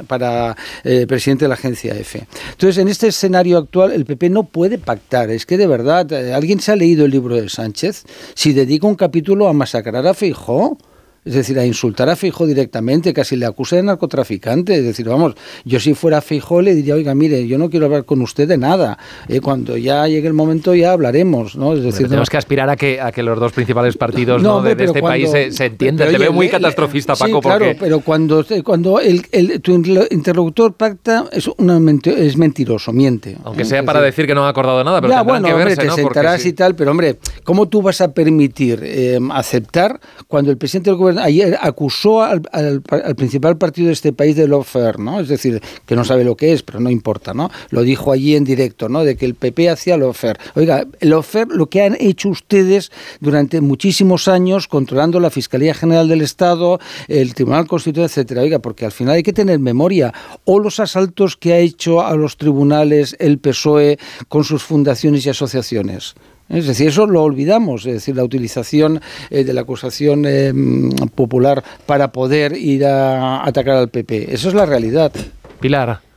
para eh, presidente de la agencia EFE. Entonces, en este escenario actual, el PP no puede pactar. Es que de verdad, eh, ¿alguien se ha leído el libro de Sánchez? Si dedica un capítulo a masacrar a Feijó. Es decir, a insultar a Feijó directamente, casi le acusa de narcotraficante. Es decir, vamos, yo si fuera Feijó le diría, oiga, mire, yo no quiero hablar con usted de nada. Eh, cuando ya llegue el momento ya hablaremos, ¿no? Es Pero decir, tenemos no- que aspirar a que, a que los dos principales partidos No, ¿no? hombre, de, este cuando- país se, se entiendan. Te veo muy le- catastrofista, sí, Paco, claro, porque pero cuando, cuando el, el- tu interlocutor pacta es, una es mentiroso, miente. aunque sea para decir, que no ha acordado nada, pero ya, bueno, que hombre, verse, te sentarás sí. y tal, pero hombre, ¿cómo tú vas a permitir eh, aceptar cuando el presidente del gobierno ayer acusó al, al- al principal partido de este país de lawfare, ¿no? Es decir, que no sabe lo que es, pero no importa, ¿no? Lo dijo allí en directo, ¿no? De que el PP hacía lawfare. Oiga, lawfare, lo que han hecho ustedes durante muchísimos años controlando la Fiscalía General del Estado, el Tribunal Constitucional, etcétera. Oiga, porque al final hay que tener memoria o los asaltos que ha hecho a los tribunales el PSOE con sus fundaciones y asociaciones. Es decir, eso lo olvidamos, es decir, la utilización eh, de la acusación eh, mm, popular para poder ir a atacar al PP. Eso es la realidad. Pilar.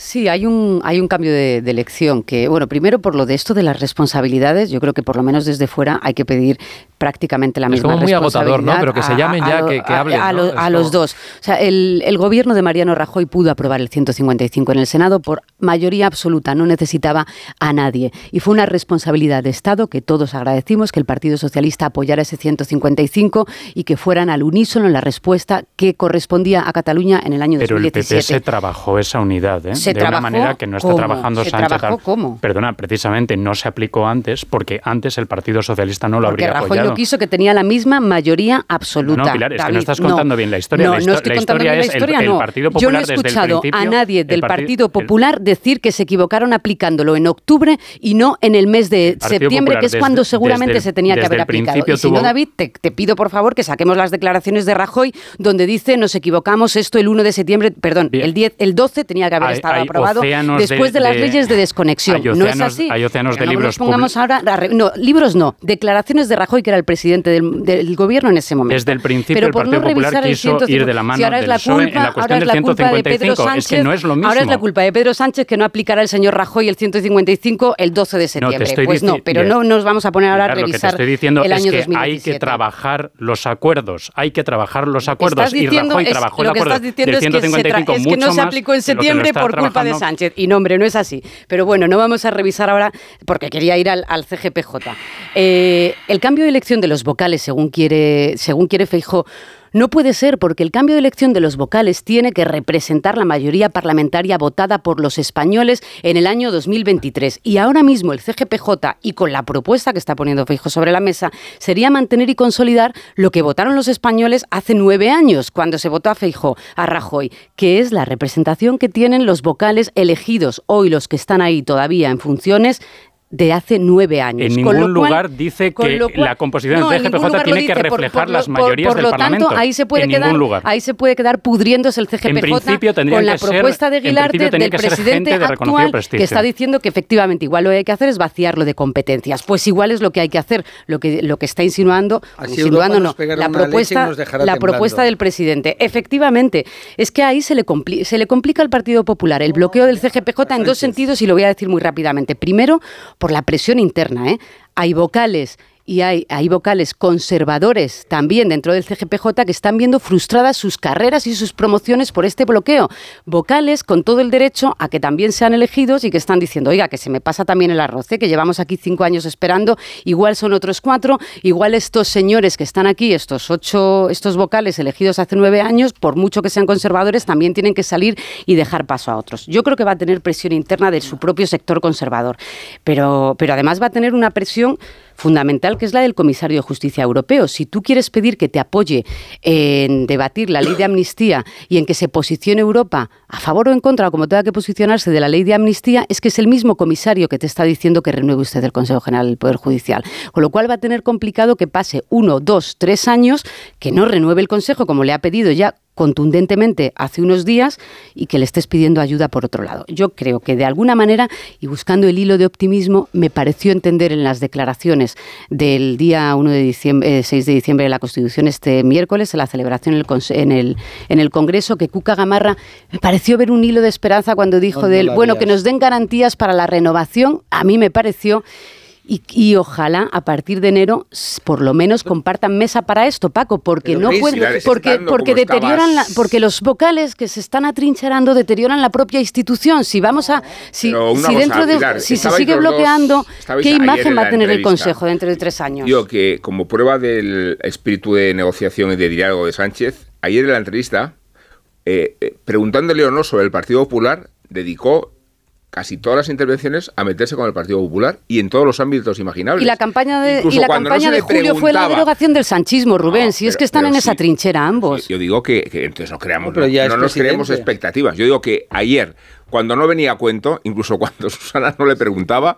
Sí, hay un, hay un cambio de, de elección que, bueno, primero por lo de esto de las responsabilidades, yo creo que por lo menos desde fuera hay que pedir prácticamente la Es misma como muy agotador, ¿no? responsabilidad Pero que se a- llamen a ya, que- que hablen, A, ¿no? lo- Es a como- los dos. O sea, el, el gobierno de Mariano Rajoy pudo aprobar el 155 en el Senado por mayoría absoluta, no necesitaba a nadie. Y fue una responsabilidad de Estado que todos agradecimos que el Partido Socialista apoyara ese 155 y que fueran al unísono en la respuesta que correspondía a Cataluña en el año Pero el 2017. PP se trabajó esa unidad, ¿eh? Se de una manera que no está ¿cómo? trabajando ¿Se Sánchez. trabajó al- cómo? Perdona, precisamente no se aplicó antes porque antes el Partido Socialista no lo Porque habría Rajoy apoyado. no quiso que tenía la misma mayoría absoluta. No, no, Pilar, es que no estás contando bien la historia. No, La no histo- estoy la contando historia bien la es el- historia, el no. Partido Yo no he desde el escuchado a nadie el del parti- Partido el- Popular decir que se equivocaron aplicándolo en octubre y no en el mes de septiembre, Popular que es desde- cuando seguramente desde el- se tenía que haber el aplicado. Y si no, David, te, te pido por favor que saquemos las declaraciones de Rajoy donde dice nos equivocamos esto el 1 de septiembre, perdón, el 10, el 12 tenía que haber estado hay aprobado después de, de- las de- leyes de desconexión. hay no es así. hay océanos de no libros pongamos ahora no, libros no, declaraciones de Rajoy que era el presidente del, del gobierno en ese momento. Desde el principio Pero el no Popular quiso 150, ir de la mano si ahora es la PSOE en culpa, la cuestión ahora es del la culpa de Pedro 155. Sánchez, Es que no es lo mismo. Ahora es la culpa de Pedro Sánchez que no aplicará el señor Rajoy el 155 el 12 de No, septiembre. estoy pues no, pero no nos vamos a poner ahora a Pilar, lo que te revisar estoy diciendo el es año que 2017. hay que trabajar los acuerdos, hay que trabajar los acuerdos Estás y Rajoy es- trabajó el lo que acuerdo estás diciendo del es que, se, tra- 155 es que mucho no se aplicó en septiembre está por culpa de trabajando. Sánchez. Y no, hombre, no es así. Pero bueno, no vamos a revisar ahora porque quería ir al, al CGPJ. Eh, el cambio de elección de los vocales, según quiere, según quiere Feijó, No puede ser porque el cambio de elección de los vocales tiene que representar la mayoría parlamentaria votada por los españoles en el año 2023. Y ahora mismo el CGPJ, y con la propuesta que está poniendo Feijo sobre la mesa, sería mantener y consolidar lo que votaron los españoles hace nueve años, cuando se votó a Feijo, a Rajoy, que es la representación que tienen los vocales elegidos hoy, los que están ahí todavía en funciones de hace nueve años. En ningún lugar dice que la composición del CGPJ tiene que reflejar las mayorías por, por, por del lo tanto, Ahí se puede en quedar, ningún lugar. ahí se puede quedar pudriéndose el CGPJ con la propuesta de Guilarte del presidente actual que está diciendo que efectivamente igual lo que hay que hacer es vaciarlo de competencias. Pues igual es lo que hay que hacer, lo que lo que está insinuando, Así insinuando no, la propuesta la propuesta del presidente. Efectivamente, es que ahí se le compli- se le complica al Partido Popular el bloqueo del CGPJ en dos sentidos y lo voy a decir muy rápidamente. Primero, por la presión interna. ¿eh? Hay vocales y hay, vocales conservadores también dentro del CGPJ que están viendo frustradas sus carreras y sus promociones por este bloqueo. Vocales con todo el derecho a que también sean elegidos y que están diciendo, oiga, que se me pasa también el arroz, ¿eh? que llevamos aquí cinco años esperando, igual son otros cuatro, igual estos señores que están aquí, estos ocho, estos vocales elegidos hace nueve años, por mucho que sean conservadores, también tienen que salir y dejar paso a otros. Yo creo que va a tener presión interna de su propio sector conservador, pero, pero además va a tener una presión fundamental que es la del comisario de justicia europeo. Si tú quieres pedir que te apoye en debatir la ley de amnistía y en que se posicione Europa a favor o en contra, o como tenga que posicionarse de la ley de amnistía, es que es el mismo comisario que te está diciendo que renueve usted el Consejo General del Poder Judicial. Con lo cual va a tener complicado que pase uno, dos, tres años que no renueve el Consejo, como le ha pedido ya contundentemente hace unos días y que le estés pidiendo ayuda por otro lado. Yo creo que de alguna manera, y buscando el hilo de optimismo, me pareció entender en las declaraciones del día 1 de diciembre, eh, 6 de diciembre de la Constitución este miércoles, en la celebración en el, en el, en el Congreso, que Cuca Gamarra me pareció ver un hilo de esperanza cuando dijo No, no de él, la bueno, que nos den garantías para la renovación. A mí me pareció y, y ojalá a partir de enero por lo menos compartan mesa para esto, Paco, porque Pero no pueden, porque, porque deterioran la- porque los vocales que se están atrincherando deterioran la propia institución. Si vamos a si, si dentro de Pilar, si se sigue dos- bloqueando, estabais ¿qué imagen en va a tener el. Consejo dentro de tres años? Digo que como prueba del espíritu de negociación y de diálogo de Sánchez, ayer en la entrevista, eh, eh, preguntándole o no sobre el Partido Popular, dedicó casi todas las intervenciones a meterse con el Partido Popular y en todos los ámbitos imaginables. Y la campaña de, Incluso y la no campaña de julio fue la derogación del sanchismo, Rubén. No, si es que están en esa trinchera ambos. Yo digo que, que entonces no creamos, No, pero no, ya no es nos creemos expectativas. Yo digo que ayer, cuando no venía a cuento, incluso cuando Susana no le preguntaba,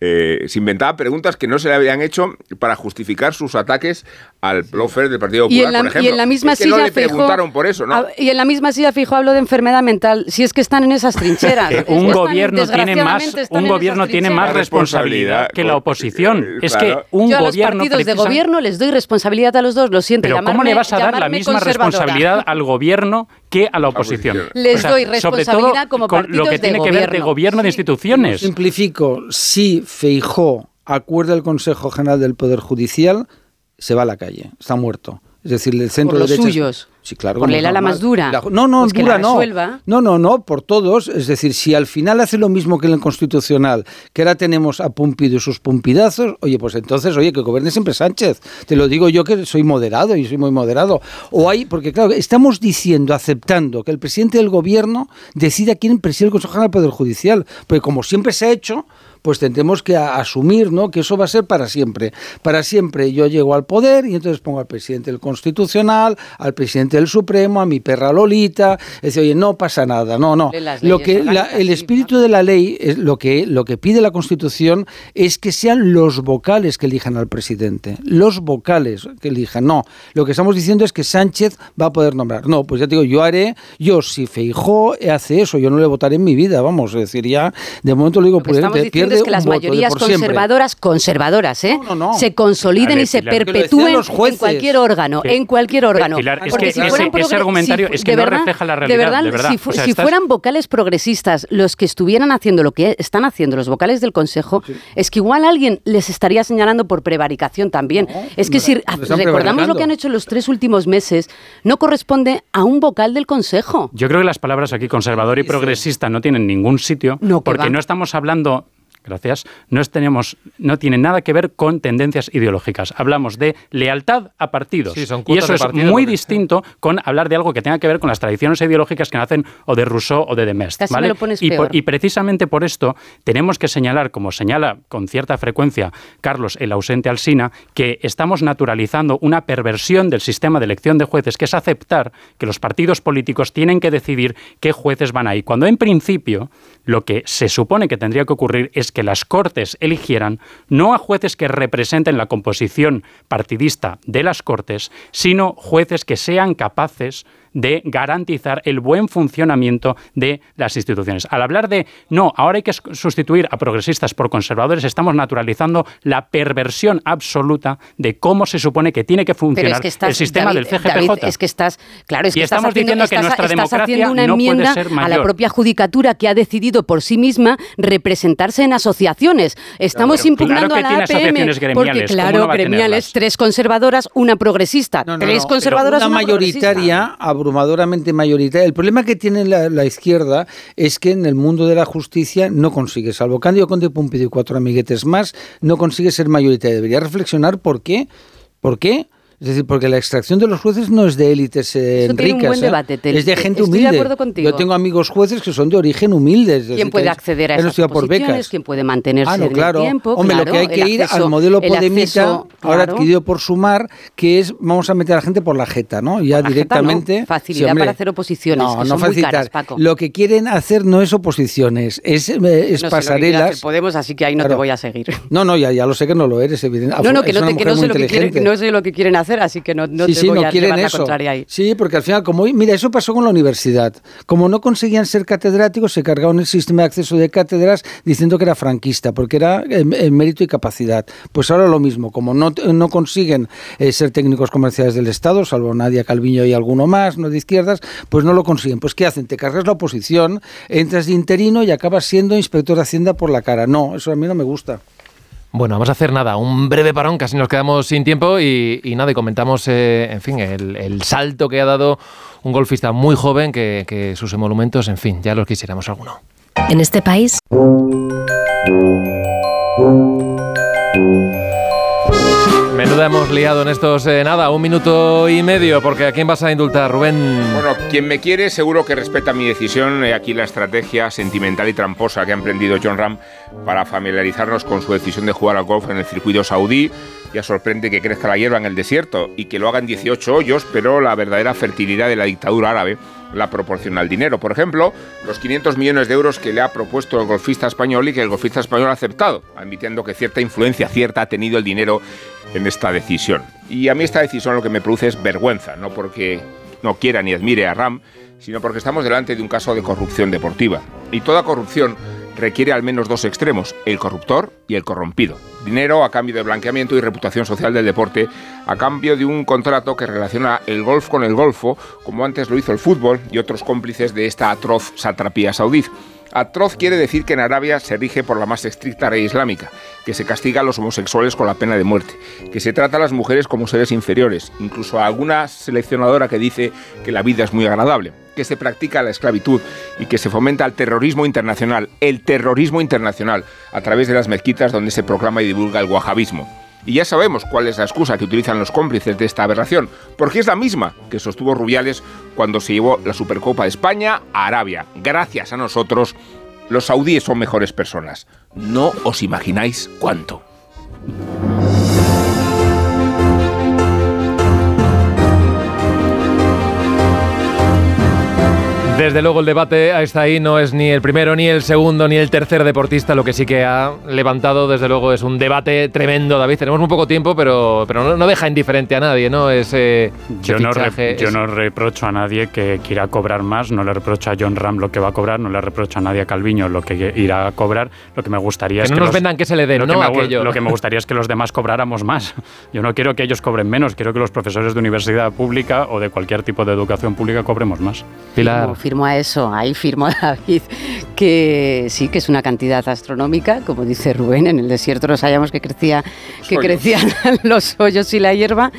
eh, se inventaba preguntas que no se le habían hecho para justificar sus ataques al plofer del Partido Y Popular, en, la, por ejemplo. y en la misma Es que silla no le Feijóo- preguntaron por eso, ¿no? a- y en la misma silla fijo hablo de enfermedad mental. Si es que están en esas trincheras. Eh, un están- gobierno tiene más un gobierno tiene más responsabilidad que la oposición. Eh, Es que un Yo a los gobierno partidos de gobierno les doy responsabilidad a los dos, lo siento. Pero ¿cómo llamarme- le vas a dar la misma responsabilidad al gobierno que a la oposición? Les doy sobre todo responsabilidad como con lo partidos que de tiene que ver de gobierno. gobierno de instituciones. Simplifico, si Feijó acuerda el Consejo General del Poder Judicial, se va a la calle, está muerto. Es decir, el centro Por los derecha- suyos. Sí, claro. Por la ala más dura. La- no, no, Pues dura no. resuelva. No, no, no, por todos. Es decir, si al final hace lo mismo que en el Constitucional, que ahora tenemos a Pumpido y sus pumpidazos, oye, pues entonces, oye, que gobierne siempre Sánchez. Te lo digo yo que soy moderado y soy muy moderado. O hay, porque claro, estamos diciendo, aceptando que el presidente del gobierno decida quién preside el Consejo General del Poder Judicial. Porque como siempre se ha hecho, pues tendremos que a- asumir ¿no? que eso va a ser para siempre. Para siempre yo llego al poder y entonces pongo al presidente del Constitucional, al presidente del Supremo, a mi perra Lolita. Es decir, oye, no pasa nada, no, no. Lo que la- el espíritu de la ley, es lo que, lo que pide la Constitución es que sean los vocales que elijan al presidente. Los vocales que elijan. No, lo que estamos diciendo es que Sánchez va a poder nombrar. No, pues ya te digo, yo haré, yo si Feijó hace eso, yo no le votaré en mi vida, vamos, es decir, ya de momento lo digo Lo que es que las de mayorías siempre. conservadoras, conservadoras, ¿eh? No, no, no. se consoliden y se Pilar. Perpetúen los en cualquier órgano, en cualquier órgano. Pilar, es Porque que si ese- argumentario si- es que de no refleja la de realidad, verdad, de verdad. Si, fu- O sea, si estás- fueran vocales progresistas los que estuvieran haciendo lo que están haciendo los vocales del Consejo, es que igual alguien les estaría señalando por prevaricación también. es que si recordamos lo que han hecho los tres últimos meses, no corresponde a un vocal del Consejo. Yo creo que las palabras aquí conservador y progresista no tienen ningún sitio porque va. no estamos hablando gracias, no, tenemos, no tiene nada que ver con tendencias ideológicas. Hablamos de lealtad a partidos. Sí, son y eso es partido, muy distinto con hablar de algo que tenga que ver con las tradiciones ideológicas que nacen o de Rousseau o de Demest. Casi ¿vale? me lo pones y, por- y precisamente por esto tenemos que señalar, como señala con cierta frecuencia Carlos, el ausente Alsina, que estamos naturalizando una perversión del sistema de elección de jueces, que es aceptar que los partidos políticos tienen que decidir qué jueces van ahí. Cuando en principio lo que se supone que tendría que ocurrir es que las Cortes eligieran no a jueces que representen la composición partidista de las Cortes, sino jueces que sean capaces de garantizar el buen funcionamiento de las instituciones. Al hablar de no, ahora hay que sustituir a progresistas por conservadores, estamos naturalizando la perversión absoluta de cómo se supone que tiene que funcionar es que estás, el sistema David, del CGPJ. David, es que estás, claro, es Y que estás estamos haciendo, diciendo que estás- nuestra estás democracia haciendo una no puede enmienda a la propia judicatura que ha decidido por sí misma representarse en asociaciones. Estamos impugnando claro que a la APM gremiales, porque ¿cómo claro, no gremiales, tres conservadoras, una progresista, No, no, tres no, conservadoras, pero una progresista. Abrumadoramente mayoritaria. El problema que tiene la, izquierda es que en el mundo de la justicia no consigue, salvo Cándido Conde Pumpido y cuatro amiguetes más, no consigue ser mayoritaria. Debería reflexionar por qué. ¿Por qué? Es decir, porque la extracción de los jueces no es de élites eh, Eso tiene un ricas, buen ¿eh? debate, es de gente Estoy de humilde. acuerdo contigo. Yo tengo amigos jueces que son de origen humilde. es decir, ¿Quién puede acceder a no esas estudia por becas. ¿Quién puede mantenerse Ah, no, en claro. el tiempo? Hombre, lo que hay que ir acceso- al modelo el Podemita, acceso, ahora claro. adquirido por Sumar, que es vamos a meter a la gente por la jeta, ¿no? Ya La jeta no, directamente. facilidad Sí, para hacer oposiciones, No, que no son muy facilitar. caras, Paco. Lo que quieren hacer no es oposiciones, es, eh, es No sé hacer pasarelas. Podemos, así que ahí no te voy a seguir. No, no, ya, ya lo sé que no lo eres, evidentemente. No, no, que no, no sé lo que quieren, inteligente. Hacer, así que no, no sí, te sí, voy no a quieren llevar la eso. contraria ahí. Sí, porque al final, como mira, eso pasó con la universidad. Como no conseguían ser catedráticos, se cargaron el sistema de acceso de cátedras diciendo que era franquista, porque era en, en mérito y capacidad. Pues ahora lo mismo, como no, no consiguen eh, ser técnicos comerciales del Estado, salvo Nadia Calviño y alguno más, no de izquierdas, pues no lo consiguen. Pues ¿qué hacen? Te cargas la oposición, entras de interino y acabas siendo inspector de Hacienda por la cara. No, eso a mí no me gusta. Bueno, vamos a hacer nada, un breve parón, casi nos quedamos sin tiempo y, nada, y comentamos, eh, en fin, el, el salto que ha dado un golfista muy joven que, que sus emolumentos, en fin, ya los quisiéramos alguno. En este país Menuda hemos liado en estos, eh, nada, un minuto y medio, porque ¿a quién vas a indultar, Rubén? Bueno, quien me quiere seguro que respeta mi decisión. He aquí la estrategia sentimental y tramposa que ha emprendido John Ram para familiarizarnos con su decisión de jugar al golf en el circuito saudí. Ya sorprende que crezca la hierba en el desierto y que lo hagan 18 hoyos, pero la verdadera fertilidad de la dictadura árabe la proporciona el dinero. Por ejemplo, los 500 millones de euros que le ha propuesto el golfista español y que el golfista español ha aceptado, admitiendo que cierta influencia cierta ha tenido el dinero en esta decisión. Y a mí esta decisión lo que me produce es vergüenza, no porque no quiera ni admire a Ram, sino porque estamos delante de un caso de corrupción deportiva. Y toda corrupción requiere al menos dos extremos, el corruptor y el corrompido. Dinero a cambio de blanqueamiento y reputación social del deporte, a cambio de un contrato que relaciona el golf con el golfo, como antes lo hizo el fútbol y otros cómplices de esta atroz satrapía saudí. Atroz quiere decir que en Arabia se rige por la más estricta ley islámica, que se castiga a los homosexuales con la pena de muerte, que se trata a las mujeres como seres inferiores, incluso a alguna seleccionadora que dice que la vida es muy agradable, que se practica la esclavitud y que se fomenta el terrorismo internacional, el terrorismo internacional, a través de las mezquitas donde se proclama y divulga el wahabismo. Y ya sabemos cuál es la excusa que utilizan los cómplices de esta aberración, porque es la misma que sostuvo Rubiales cuando se llevó la Supercopa de España a Arabia. Gracias a nosotros, los saudíes son mejores personas. No os imagináis cuánto. Desde luego el debate hasta ahí no es ni el primero, ni el segundo, ni el tercer deportista. Lo que sí que ha levantado, desde luego, es un debate tremendo, David. Tenemos muy poco tiempo, pero, pero no, no deja indiferente a nadie, ¿no? Ese, Yo, ese no, fichaje, yo no reprocho a nadie que quiera cobrar más, no le reprocho a John Ram lo que va a cobrar, no le reprocho a nadie a Calviño lo que irá a cobrar. Lo que me gustaría Que es no que nos los- vendan que se le den, lo que ¿no? Aquello. Lo que me gustaría es que los demás cobráramos más. Yo no quiero que ellos cobren menos, quiero que los profesores de universidad pública o de cualquier tipo de educación pública cobremos más. Firmo, firmo a eso, ahí firmo a David, que sí, que es una cantidad astronómica, como dice Rubén, en el desierto no sabíamos que, crecía, que crecían los hoyos y la hierba,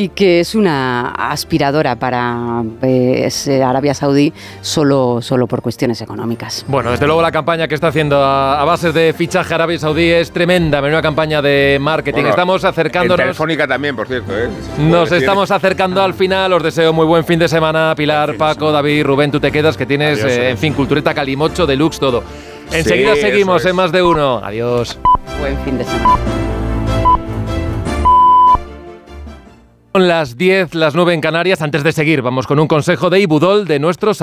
y que es una aspiradora para pues, Arabia Saudí solo, solo por cuestiones económicas. Bueno, desde luego la campaña que está haciendo a, a base de fichaje Arabia Saudí es tremenda, menuda campaña de marketing. Bueno, estamos acercándonos... En Telefónica también, por cierto. ¿eh? Nos decir. estamos acercando al final. Os deseo muy buen fin de semana. Pilar, Paco, David, Rubén, tú te quedas que tienes, Adiós, eh, eh. en fin, cultureta calimocho, deluxe, todo. Enseguida seguimos es. en más de uno. Adiós. Buen fin de semana. Son las 10, las 9 en Canarias. Antes de seguir, vamos con un consejo de Ibudol de nuestros